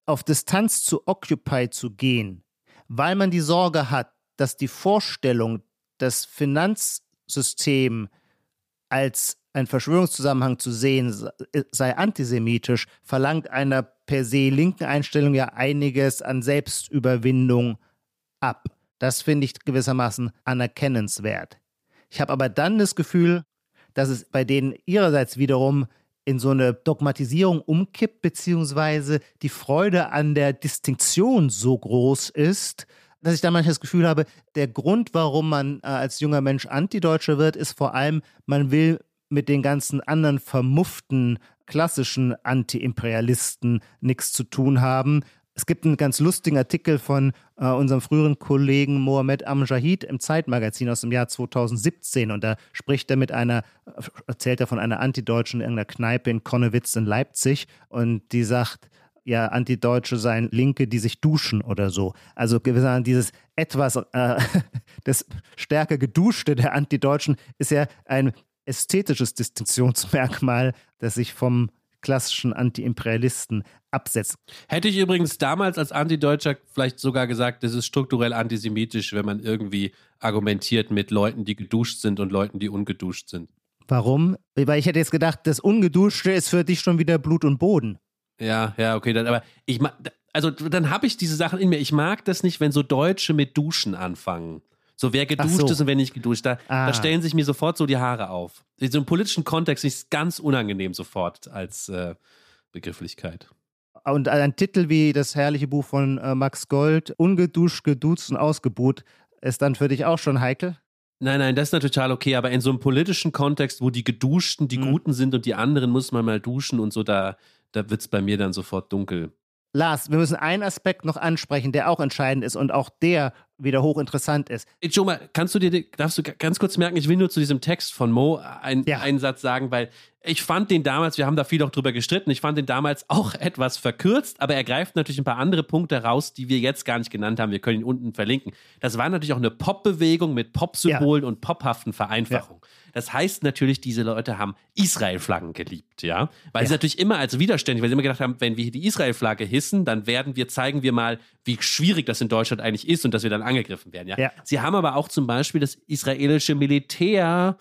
auf Distanz zu Occupy zu gehen, weil man die Sorge hat, dass die Vorstellung, das Finanzsystem als ein Verschwörungszusammenhang zu sehen sei antisemitisch, verlangt einer per se linken Einstellung ja einiges an Selbstüberwindung ab. Das finde ich gewissermaßen anerkennenswert. Ich habe aber dann das Gefühl, dass es bei denen ihrerseits wiederum in so eine Dogmatisierung umkippt, beziehungsweise die Freude an der Distinktion so groß ist, dass ich da manchmal das Gefühl habe, der Grund, warum man äh, als junger Mensch Antideutscher wird, ist vor allem, man will mit den ganzen anderen vermufften klassischen Anti-Imperialisten nichts zu tun haben. Es gibt einen ganz lustigen Artikel von äh, unserem früheren Kollegen Mohamed Amjahid im Zeitmagazin aus dem Jahr 2017 und da spricht er mit einer, erzählt er von einer Antideutschen in irgendeiner Kneipe in Konnewitz in Leipzig und die sagt, ja, Antideutsche seien Linke, die sich duschen oder so. Also gewissermaßen dieses etwas, äh, [laughs] das stärker geduschte der Antideutschen ist ja ein ästhetisches Distinktionsmerkmal, das sich vom klassischen Anti-Imperialisten absetzt. Hätte ich übrigens damals als Antideutscher vielleicht sogar gesagt, das ist strukturell antisemitisch, wenn man irgendwie argumentiert mit Leuten, die geduscht sind und Leuten, die ungeduscht sind. Warum? Weil ich hätte jetzt gedacht, das Ungeduschte ist für dich schon wieder Blut und Boden. Ja, ja, okay, dann, aber ich also dann habe ich diese Sachen in mir. Ich mag das nicht, wenn so Deutsche mit Duschen anfangen. So, wer geduscht so. ist und wer nicht geduscht. Da, ah. da stellen sich mir sofort so die Haare auf. In so einem politischen Kontext ist es ganz unangenehm sofort als äh, Begrifflichkeit. Und ein Titel wie das herrliche Buch von äh, Max Gold, Ungeduscht, geduzt und ausgebuht, ist dann für dich auch schon heikel? Nein, nein, das ist natürlich total okay, aber in so einem politischen Kontext, wo die Geduschten die mhm. Guten sind und die anderen muss man mal duschen und so, da, da wird es bei mir dann sofort dunkel. Lars, wir müssen einen Aspekt noch ansprechen, der auch entscheidend ist und auch der wieder hochinteressant ist. Joe, kannst du dir, darfst du ganz kurz merken, ich will nur zu diesem Text von Mo ein, ja. einen Satz sagen, weil ich fand den damals, wir haben da viel auch drüber gestritten, ich fand den damals [laughs] auch etwas verkürzt, aber er greift natürlich ein paar andere Punkte raus, die wir jetzt gar nicht genannt haben. Wir können ihn unten verlinken. Das war natürlich auch eine Pop-Bewegung mit Pop-Symbolen ja. und pophaften Vereinfachungen. Ja. Das heißt natürlich, diese Leute haben Israel-Flaggen geliebt, ja. Weil ja. sie natürlich immer als widerständig, weil sie immer gedacht haben, wenn wir hier die Israel-Flagge hissen, dann werden wir, zeigen wir mal, wie schwierig das in Deutschland eigentlich ist und dass wir dann angegriffen werden, ja. ja. Sie haben aber auch zum Beispiel das israelische Militär,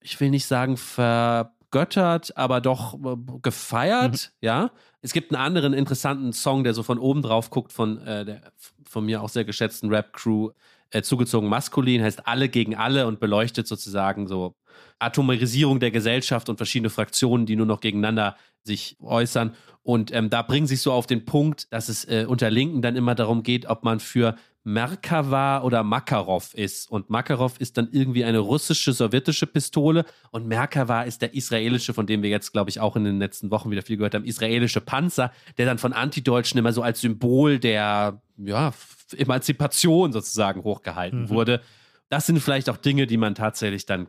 ich will nicht sagen vergöttert, aber doch äh, gefeiert, mhm. ja. Es gibt einen anderen interessanten Song, der so von oben drauf guckt, von äh, der von mir auch sehr geschätzten Rap-Crew, äh, zugezogen maskulin, heißt alle gegen alle und beleuchtet sozusagen so Atomarisierung der Gesellschaft und verschiedene Fraktionen, die nur noch gegeneinander sich äußern. Und ähm, da bringen sich so auf den Punkt, dass es äh, unter Linken dann immer darum geht, ob man für Merkava oder Makarov ist. Und Makarov ist dann irgendwie eine russische, sowjetische Pistole und Merkava ist der israelische, von dem wir jetzt, glaube ich, auch in den letzten Wochen wieder viel gehört haben, israelische Panzer, der dann von Antideutschen immer so als Symbol der ja, Emanzipation sozusagen hochgehalten mhm. wurde. Das sind vielleicht auch Dinge, die man tatsächlich dann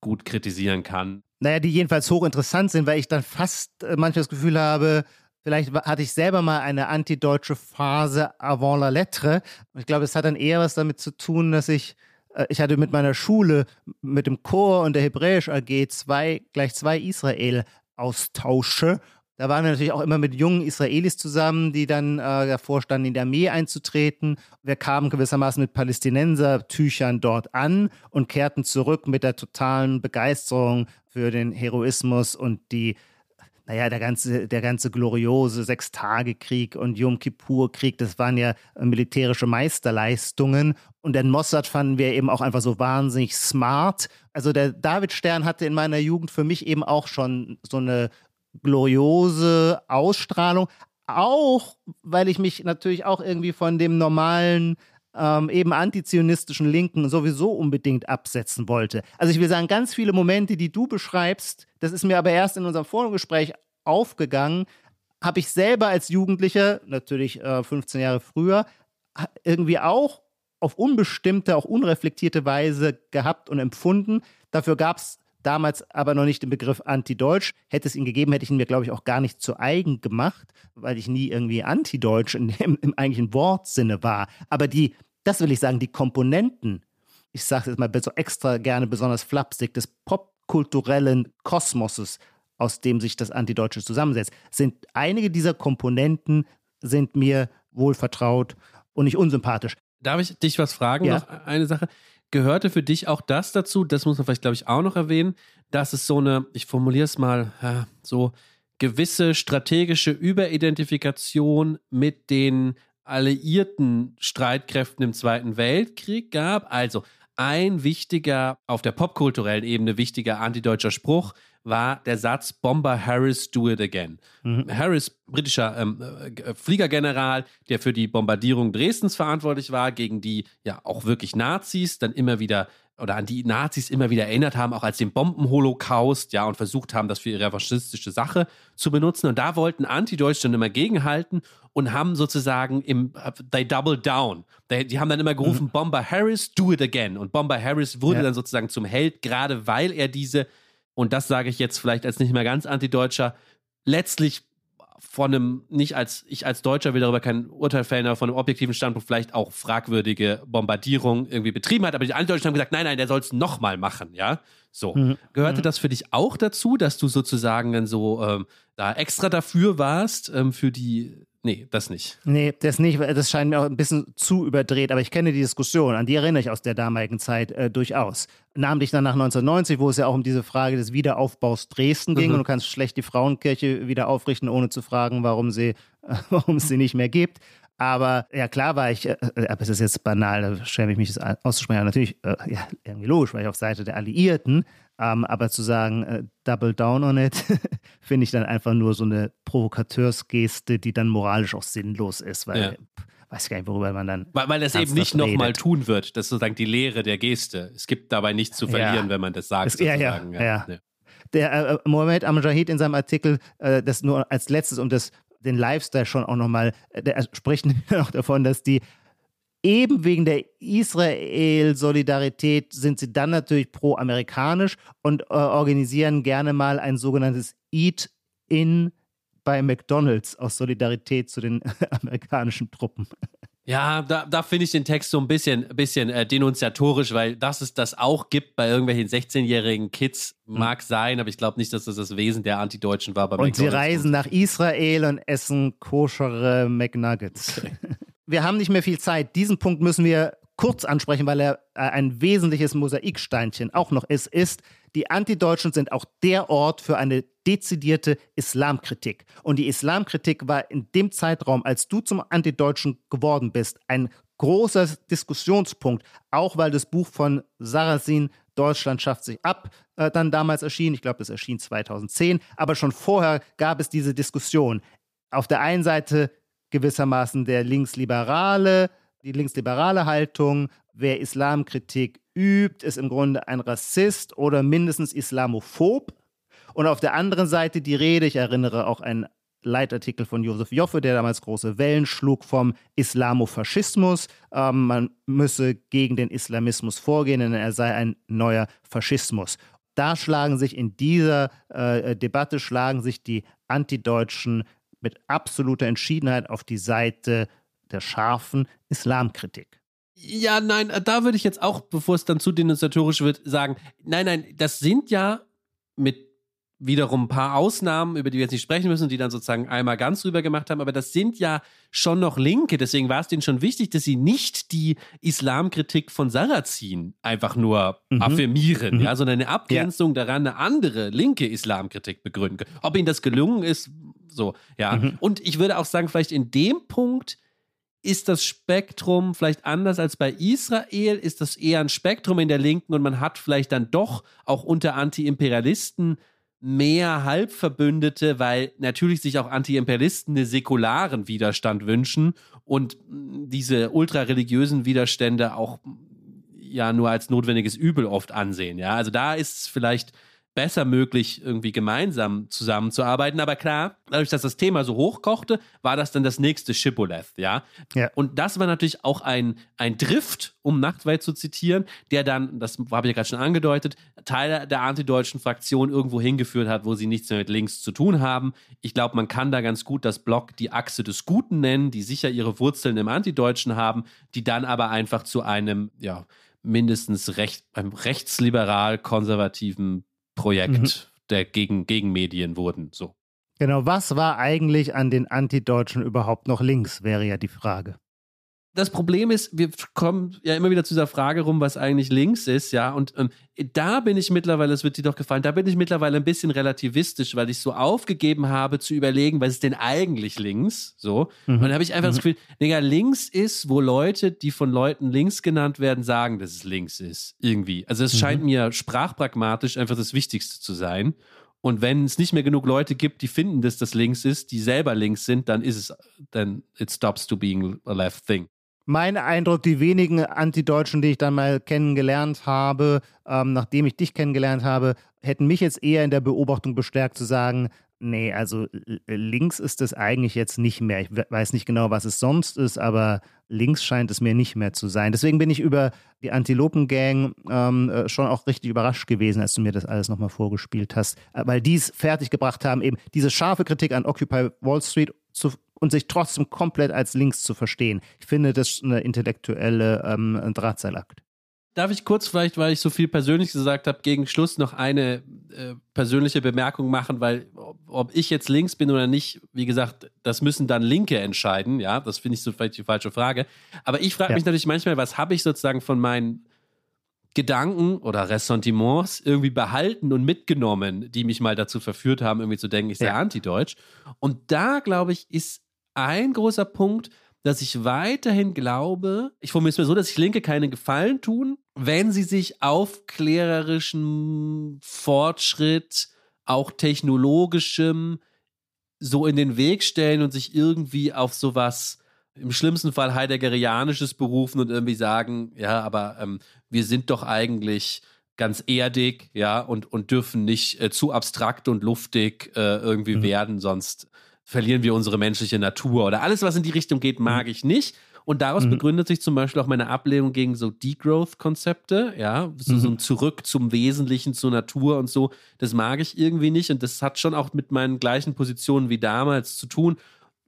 gut kritisieren kann. Naja, die jedenfalls hochinteressant sind, weil ich dann fast äh, manchmal das Gefühl habe, vielleicht hatte ich selber mal eine antideutsche Phase avant la lettre. Ich glaube, es hat dann eher was damit zu tun, dass ich äh, ich hatte mit meiner Schule, mit dem Chor und der Hebräisch AG zwei, gleich zwei Israel-Austausche da waren wir natürlich auch immer mit jungen Israelis zusammen, die dann äh, davor standen, in die Armee einzutreten. Wir kamen gewissermaßen mit Palästinenser-Tüchern dort an und kehrten zurück mit der totalen Begeisterung für den Heroismus und die naja, der ganze, der ganze gloriose Sechstagekrieg und Yom Kippur-Krieg, das waren ja militärische Meisterleistungen. Und den Mossad fanden wir eben auch einfach so wahnsinnig smart. Also der David Stern hatte in meiner Jugend für mich eben auch schon so eine gloriose Ausstrahlung. auch, weil ich mich natürlich auch irgendwie von dem normalen ähm, eben antizionistischen Linken sowieso unbedingt absetzen wollte. Also ich will sagen, ganz viele Momente, die du beschreibst, das ist mir aber erst in unserem Forumgespräch aufgegangen, habe ich selber als Jugendlicher, natürlich äh, 15 Jahre früher, irgendwie auch auf unbestimmte, auch unreflektierte Weise gehabt und empfunden. Dafür gab es damals aber noch nicht den Begriff Anti-Deutsch. Hätte es ihn gegeben, hätte ich ihn mir, glaube ich, auch gar nicht zu eigen gemacht, weil ich nie irgendwie Anti-Deutsch im, im eigentlichen Wortsinne war. Aber die, das will ich sagen, die Komponenten, ich sage es jetzt mal so extra gerne besonders flapsig, des popkulturellen Kosmoses, aus dem sich das Antideutsche zusammensetzt, sind einige dieser Komponenten sind mir wohl vertraut und nicht unsympathisch. Darf ich dich was fragen? Ja. Noch eine Sache gehörte für dich auch das dazu, das muss man vielleicht, glaube ich, auch noch erwähnen, dass es so eine, ich formuliere es mal, ja, so gewisse strategische Überidentifikation mit den alliierten Streitkräften im Zweiten Weltkrieg gab. Also ein wichtiger, auf der popkulturellen Ebene wichtiger antideutscher Spruch war der Satz Bomber Harris do it again. Mhm. Harris, britischer ähm, äh, Fliegergeneral, der für die Bombardierung Dresdens verantwortlich war, gegen die ja auch wirklich Nazis dann immer wieder oder an die Nazis immer wieder erinnert haben, auch als den Bombenholocaust, ja, und versucht haben, das für ihre faschistische Sache zu benutzen. Und da wollten Anti-Deutsche dann immer gegenhalten und haben sozusagen im, they double down. They, die haben dann immer gerufen, mhm. Bomber Harris, do it again. Und Bomber Harris wurde ja. dann sozusagen zum Held, gerade weil er diese und das sage ich jetzt vielleicht als nicht mehr ganz Antideutscher, letztlich von einem, nicht als, ich als Deutscher will darüber kein Urteil fällen, aber von einem objektiven Standpunkt vielleicht auch fragwürdige Bombardierung irgendwie betrieben hat. Aber die Antideutschen haben gesagt, nein, nein, der soll es nochmal machen, ja. So. Mhm. Gehörte mhm. das für dich auch dazu, dass du sozusagen dann so ähm, da extra dafür warst, ähm, für die Nee, das nicht. Nee, das nicht. Das scheint mir auch ein bisschen zu überdreht. Aber ich kenne die Diskussion, an die erinnere ich aus der damaligen Zeit äh, durchaus. Namentlich dann nach 1990, wo es ja auch um diese Frage des Wiederaufbaus Dresden ging. Mhm. Und du kannst schlecht die Frauenkirche wieder aufrichten, ohne zu fragen, warum sie, äh, [laughs] warum es sie nicht mehr gibt. Aber ja, klar war ich, äh, äh aber es ist jetzt banal, da schäme ich mich das auszusprechen. Aber natürlich, äh, ja, irgendwie logisch, weil ich auf Seite der Alliierten. Ähm, aber zu sagen, äh, double down on it, [laughs] finde ich dann einfach nur so eine Provokateursgeste, die dann moralisch auch sinnlos ist, weil. Ja. Weiß gar nicht, worüber man dann. Weil, weil das eben nicht nochmal tun wird. Das ist sozusagen die Lehre der Geste. Es gibt dabei nichts zu verlieren, ja. wenn man das sagt. Es, ja, ja, ja, ja. Der äh, Mohammed Amjahid in seinem Artikel, äh, das nur als letztes, um das den Lifestyle schon auch nochmal, äh, der spricht [laughs] auch davon, dass die eben wegen der Israel-Solidarität sind sie dann natürlich pro-amerikanisch und äh, organisieren gerne mal ein sogenanntes Eat-In bei McDonald's aus Solidarität zu den [laughs] amerikanischen Truppen. Ja, da, da finde ich den Text so ein bisschen, bisschen äh, denunziatorisch, weil dass es das auch gibt bei irgendwelchen 16-jährigen Kids, hm. mag mhm. sein, aber ich glaube nicht, dass das das Wesen der Antideutschen war. Bei und sie reisen nach Israel und essen koschere McNuggets. Okay. [laughs] Wir haben nicht mehr viel Zeit. Diesen Punkt müssen wir kurz ansprechen, weil er äh, ein wesentliches Mosaiksteinchen auch noch ist, ist, die Antideutschen sind auch der Ort für eine dezidierte Islamkritik. Und die Islamkritik war in dem Zeitraum, als du zum Antideutschen geworden bist, ein großer Diskussionspunkt, auch weil das Buch von Sarrazin Deutschland schafft sich ab, äh, dann damals erschien. Ich glaube, das erschien 2010. Aber schon vorher gab es diese Diskussion. Auf der einen Seite gewissermaßen der Linksliberale, die linksliberale Haltung, wer Islamkritik übt, ist im Grunde ein Rassist oder mindestens Islamophob. Und auf der anderen Seite die Rede, ich erinnere auch einen Leitartikel von Josef Joffe, der damals große Wellen schlug vom Islamofaschismus. Ähm, man müsse gegen den Islamismus vorgehen, denn er sei ein neuer Faschismus. Da schlagen sich in dieser äh, Debatte schlagen sich die Antideutschen mit absoluter Entschiedenheit auf die Seite der scharfen Islamkritik. Ja, nein, äh, da würde ich jetzt auch, bevor es dann zu denunziatorisch wird, sagen, nein, nein, das sind ja mit wiederum ein paar Ausnahmen, über die wir jetzt nicht sprechen müssen, die dann sozusagen einmal ganz rüber gemacht haben, aber das sind ja schon noch Linke, deswegen war es denen schon wichtig, dass sie nicht die Islamkritik von Sarrazin einfach nur mhm. affirmieren, mhm. ja, sondern eine Abgrenzung ja. daran, eine andere linke Islamkritik begründen können. Ob ihnen das gelungen ist, so, ja. Mhm. Und ich würde auch sagen, vielleicht in dem Punkt ist das Spektrum vielleicht anders als bei Israel? Ist das eher ein Spektrum in der Linken und man hat vielleicht dann doch auch unter Anti-Imperialisten mehr Halbverbündete, weil natürlich sich auch Anti-Imperialisten einen säkularen Widerstand wünschen und diese ultrareligiösen Widerstände auch ja nur als notwendiges Übel oft ansehen. Ja, also da ist es vielleicht besser möglich, irgendwie gemeinsam zusammenzuarbeiten. Aber klar, dadurch, dass das Thema so hochkochte, war das dann das nächste Shibboleth, ja? ja. Und das war natürlich auch ein, ein Drift, um Nachtweit zu zitieren, der dann, das habe ich ja gerade schon angedeutet, Teile der antideutschen Fraktion irgendwo hingeführt hat, wo sie nichts mehr mit links zu tun haben. Ich glaube, man kann da ganz gut das Block die Achse des Guten nennen, die sicher ihre Wurzeln im Antideutschen haben, die dann aber einfach zu einem, ja, mindestens recht, einem rechtsliberal-konservativen Projekt mhm. der gegen, Gegenmedien wurden. So. Genau, was war eigentlich an den Antideutschen überhaupt noch links, wäre ja die Frage das Problem ist, wir kommen ja immer wieder zu dieser Frage rum, was eigentlich links ist, ja. Und ähm, da bin ich mittlerweile, es wird dir doch gefallen, da bin ich mittlerweile ein bisschen relativistisch, weil ich so aufgegeben habe zu überlegen, was ist denn eigentlich links? So. Mhm. Und dann habe ich einfach mhm. das Gefühl, Digga, links ist, wo Leute, die von Leuten links genannt werden, sagen, dass es links ist. Irgendwie. Also es mhm. scheint mir sprachpragmatisch einfach das Wichtigste zu sein. Und wenn es nicht mehr genug Leute gibt, die finden, dass das links ist, die selber links sind, dann ist es, dann it stops to being a left thing mein Eindruck, die wenigen Antideutschen, die ich dann mal kennengelernt habe, ähm, nachdem ich dich kennengelernt habe, hätten mich jetzt eher in der Beobachtung bestärkt zu sagen, nee, also links ist es eigentlich jetzt nicht mehr. Ich weiß nicht genau, was es sonst ist, aber links scheint es mir nicht mehr zu sein. Deswegen bin ich über die Antilopen-Gang ähm, äh, schon auch richtig überrascht gewesen, als du mir das alles nochmal vorgespielt hast, äh, weil die es fertiggebracht haben, eben diese scharfe Kritik an Occupy Wall Street zu und sich trotzdem komplett als links zu verstehen. Ich finde das eine intellektuelle ähm, Drahtseilakt. Darf ich kurz vielleicht, weil ich so viel persönlich gesagt habe, gegen Schluss noch eine äh, persönliche Bemerkung machen, weil ob ich jetzt links bin oder nicht, wie gesagt, das müssen dann Linke entscheiden, ja, das finde ich so vielleicht die falsche Frage. Aber ich frage ja. mich natürlich manchmal, was habe ich sozusagen von meinen Gedanken oder Ressentiments irgendwie behalten und mitgenommen, die mich mal dazu verführt haben, irgendwie zu denken, ich sei ja. antideutsch. Und da, glaube ich, ist ein großer Punkt, dass ich weiterhin glaube, ich formuliere es mir so, dass sich Linke keine Gefallen tun, wenn sie sich aufklärerischem Fortschritt, auch technologischem, so in den Weg stellen und sich irgendwie auf sowas im schlimmsten Fall Heideggerianisches berufen und irgendwie sagen, ja, aber ähm, wir sind doch eigentlich ganz erdig, ja, und, und dürfen nicht äh, zu abstrakt und luftig äh, irgendwie mhm. werden, sonst verlieren wir unsere menschliche Natur oder alles, was in die Richtung geht, mag mhm. ich nicht. Und daraus mhm. begründet sich zum Beispiel auch meine Ablehnung gegen so Degrowth-Konzepte, ja, so, mhm. so ein Zurück zum Wesentlichen, zur Natur und so. Das mag ich irgendwie nicht und das hat schon auch mit meinen gleichen Positionen wie damals zu tun.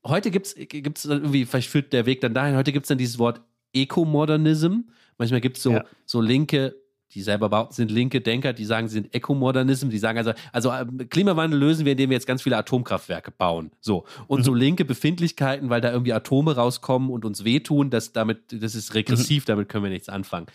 Heute gibt es gibt's irgendwie, vielleicht führt der Weg dann dahin, heute gibt es dann dieses Wort Ecomodernism. Manchmal gibt es so, ja. so linke die selber behaupten, sind linke Denker, die sagen, sie sind Ekomodernism, die sagen also, also ähm, Klimawandel lösen wir, indem wir jetzt ganz viele Atomkraftwerke bauen. So. Und mhm. so linke Befindlichkeiten, weil da irgendwie Atome rauskommen und uns wehtun, das, damit, das ist regressiv, mhm. damit können wir nichts anfangen.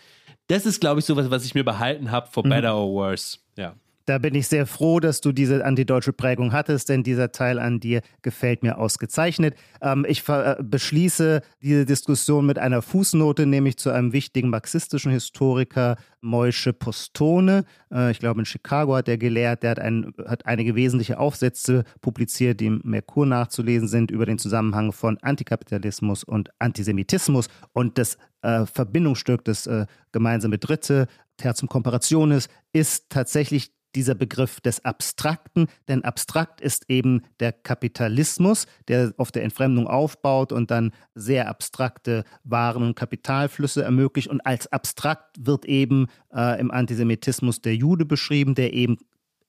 Das ist, glaube ich, so was, was ich mir behalten habe, for mhm. better or worse. Ja. Da bin ich sehr froh, dass du diese antideutsche Prägung hattest, denn dieser Teil an dir gefällt mir ausgezeichnet. Ähm, ich äh, beschließe diese Diskussion mit einer Fußnote, nämlich zu einem wichtigen marxistischen Historiker, Moische Postone. Äh, ich glaube, in Chicago hat er gelehrt. Der hat, ein, hat einige wesentliche Aufsätze publiziert, die im Merkur nachzulesen sind, über den Zusammenhang von Antikapitalismus und Antisemitismus. Und das äh, Verbindungsstück, das äh, gemeinsame Dritte, Tertium Comparationis, ist tatsächlich dieser Begriff des Abstrakten, denn abstrakt ist eben der Kapitalismus, der auf der Entfremdung aufbaut und dann sehr abstrakte Waren- und Kapitalflüsse ermöglicht. Und als abstrakt wird eben äh, im Antisemitismus der Jude beschrieben, der eben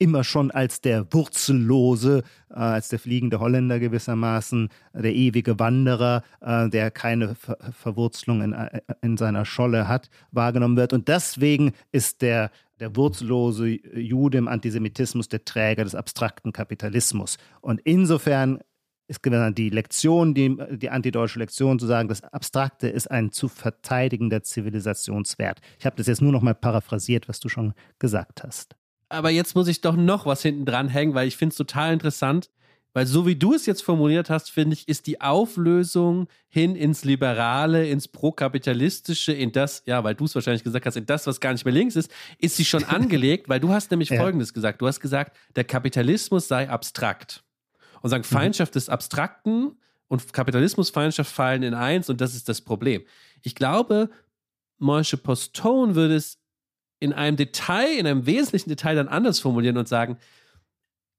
immer schon als der Wurzellose, äh, als der fliegende Holländer gewissermaßen, der ewige Wanderer, äh, der keine Ver Verwurzelung in, äh, in seiner Scholle hat, wahrgenommen wird. Und deswegen ist der der wurzellose Jude im Antisemitismus der Träger des abstrakten Kapitalismus. Und insofern ist die Lektion, die, die antideutsche Lektion zu sagen, das Abstrakte ist ein zu verteidigender Zivilisationswert. Ich habe das jetzt nur noch mal paraphrasiert, was du schon gesagt hast. Aber jetzt muss ich doch noch was hinten dran hängen, weil ich finde es total interessant, Weil so wie du es jetzt formuliert hast, finde ich, ist die Auflösung hin ins Liberale, ins Prokapitalistische, in das, ja, weil du es wahrscheinlich gesagt hast, in das, was gar nicht mehr links ist, ist sie schon [laughs] angelegt, weil du hast nämlich ja. Folgendes gesagt. Du hast gesagt, der Kapitalismus sei abstrakt. Und sagen, mhm. Feindschaft des Abstrakten und Kapitalismusfeindschaft fallen in eins und das ist das Problem. Ich glaube, Moische Postone würde es in einem Detail, in einem wesentlichen Detail dann anders formulieren und sagen,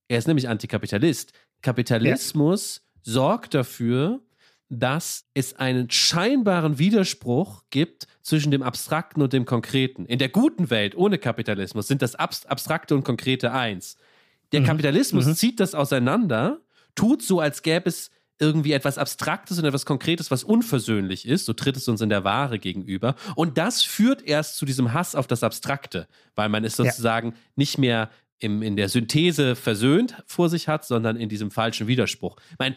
er ist nämlich Antikapitalist. Kapitalismus ja. sorgt dafür, dass es einen scheinbaren Widerspruch gibt zwischen dem Abstrakten und dem Konkreten. In der guten Welt ohne Kapitalismus sind das Abstrakte und Konkrete eins. Der mhm. Kapitalismus mhm. zieht das auseinander, tut so, als gäbe es irgendwie etwas Abstraktes und etwas Konkretes, was unversöhnlich ist, so tritt es uns in der Ware gegenüber. Und das führt erst zu diesem Hass auf das Abstrakte, weil man es sozusagen ja. nicht mehr im, in der Synthese versöhnt vor sich hat, sondern in diesem falschen Widerspruch. Ich meine,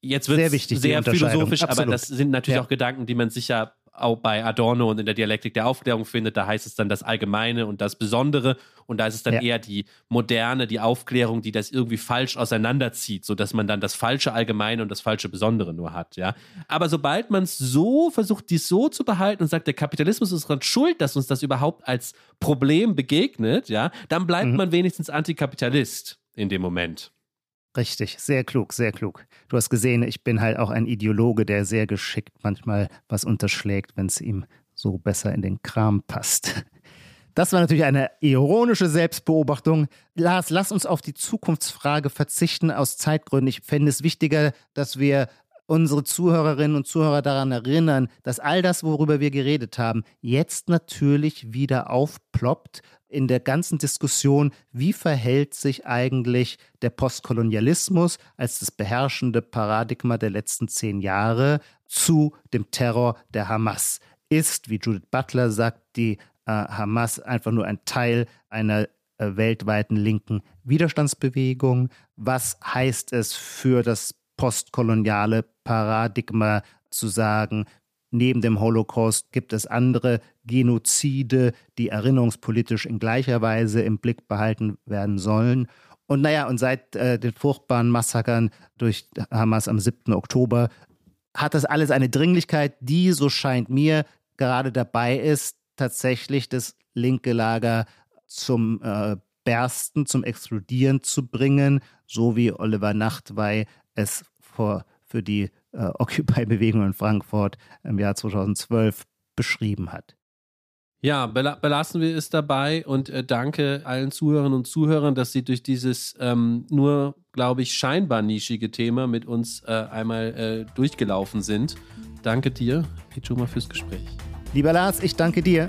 jetzt wird es sehr, sehr philosophisch, Absolut. aber das sind natürlich ja. auch Gedanken, die man sicher auch bei Adorno und in der Dialektik der Aufklärung findet. Da heißt es dann das Allgemeine und das Besondere. Und da ist es dann ja. eher die Moderne, die Aufklärung, die das irgendwie falsch auseinanderzieht, sodass man dann das falsche Allgemeine und das falsche Besondere nur hat. Ja? Aber sobald man es so versucht, dies so zu behalten und sagt, der Kapitalismus ist daran schuld, dass uns das überhaupt als Problem begegnet, ja, dann bleibt mhm. man wenigstens Antikapitalist in dem Moment. Richtig, sehr klug, sehr klug. Du hast gesehen, ich bin halt auch ein Ideologe, der sehr geschickt manchmal was unterschlägt, wenn es ihm so besser in den Kram passt. Das war natürlich eine ironische Selbstbeobachtung. Lars, lass uns auf die Zukunftsfrage verzichten aus Zeitgründen. Ich fände es wichtiger, dass wir unsere Zuhörerinnen und Zuhörer daran erinnern, dass all das, worüber wir geredet haben, jetzt natürlich wieder aufploppt in der ganzen Diskussion, wie verhält sich eigentlich der Postkolonialismus als das beherrschende Paradigma der letzten zehn Jahre zu dem Terror der Hamas. Ist, wie Judith Butler sagt, die äh, Hamas einfach nur ein Teil einer äh, weltweiten linken Widerstandsbewegung? Was heißt es für das postkoloniale Paradigma zu sagen, neben dem Holocaust gibt es andere Genozide, die erinnerungspolitisch in gleicher Weise im Blick behalten werden sollen. Und naja, und seit äh, den furchtbaren Massakern durch Hamas am 7. Oktober hat das alles eine Dringlichkeit, die, so scheint mir, gerade dabei ist, tatsächlich das linke Lager zum äh, Bersten, zum Explodieren zu bringen, so wie Oliver Nachtwey es vor, für die äh, [laughs] Occupy-Bewegung in Frankfurt im Jahr 2012 beschrieben hat. Ja, belassen wir es dabei und äh, danke allen Zuhörerinnen und Zuhörern, dass sie durch dieses ähm, nur, glaube ich, scheinbar nischige Thema mit uns äh, einmal äh, durchgelaufen sind. Danke dir, Pichuma, fürs Gespräch. Lieber Lars, ich danke dir.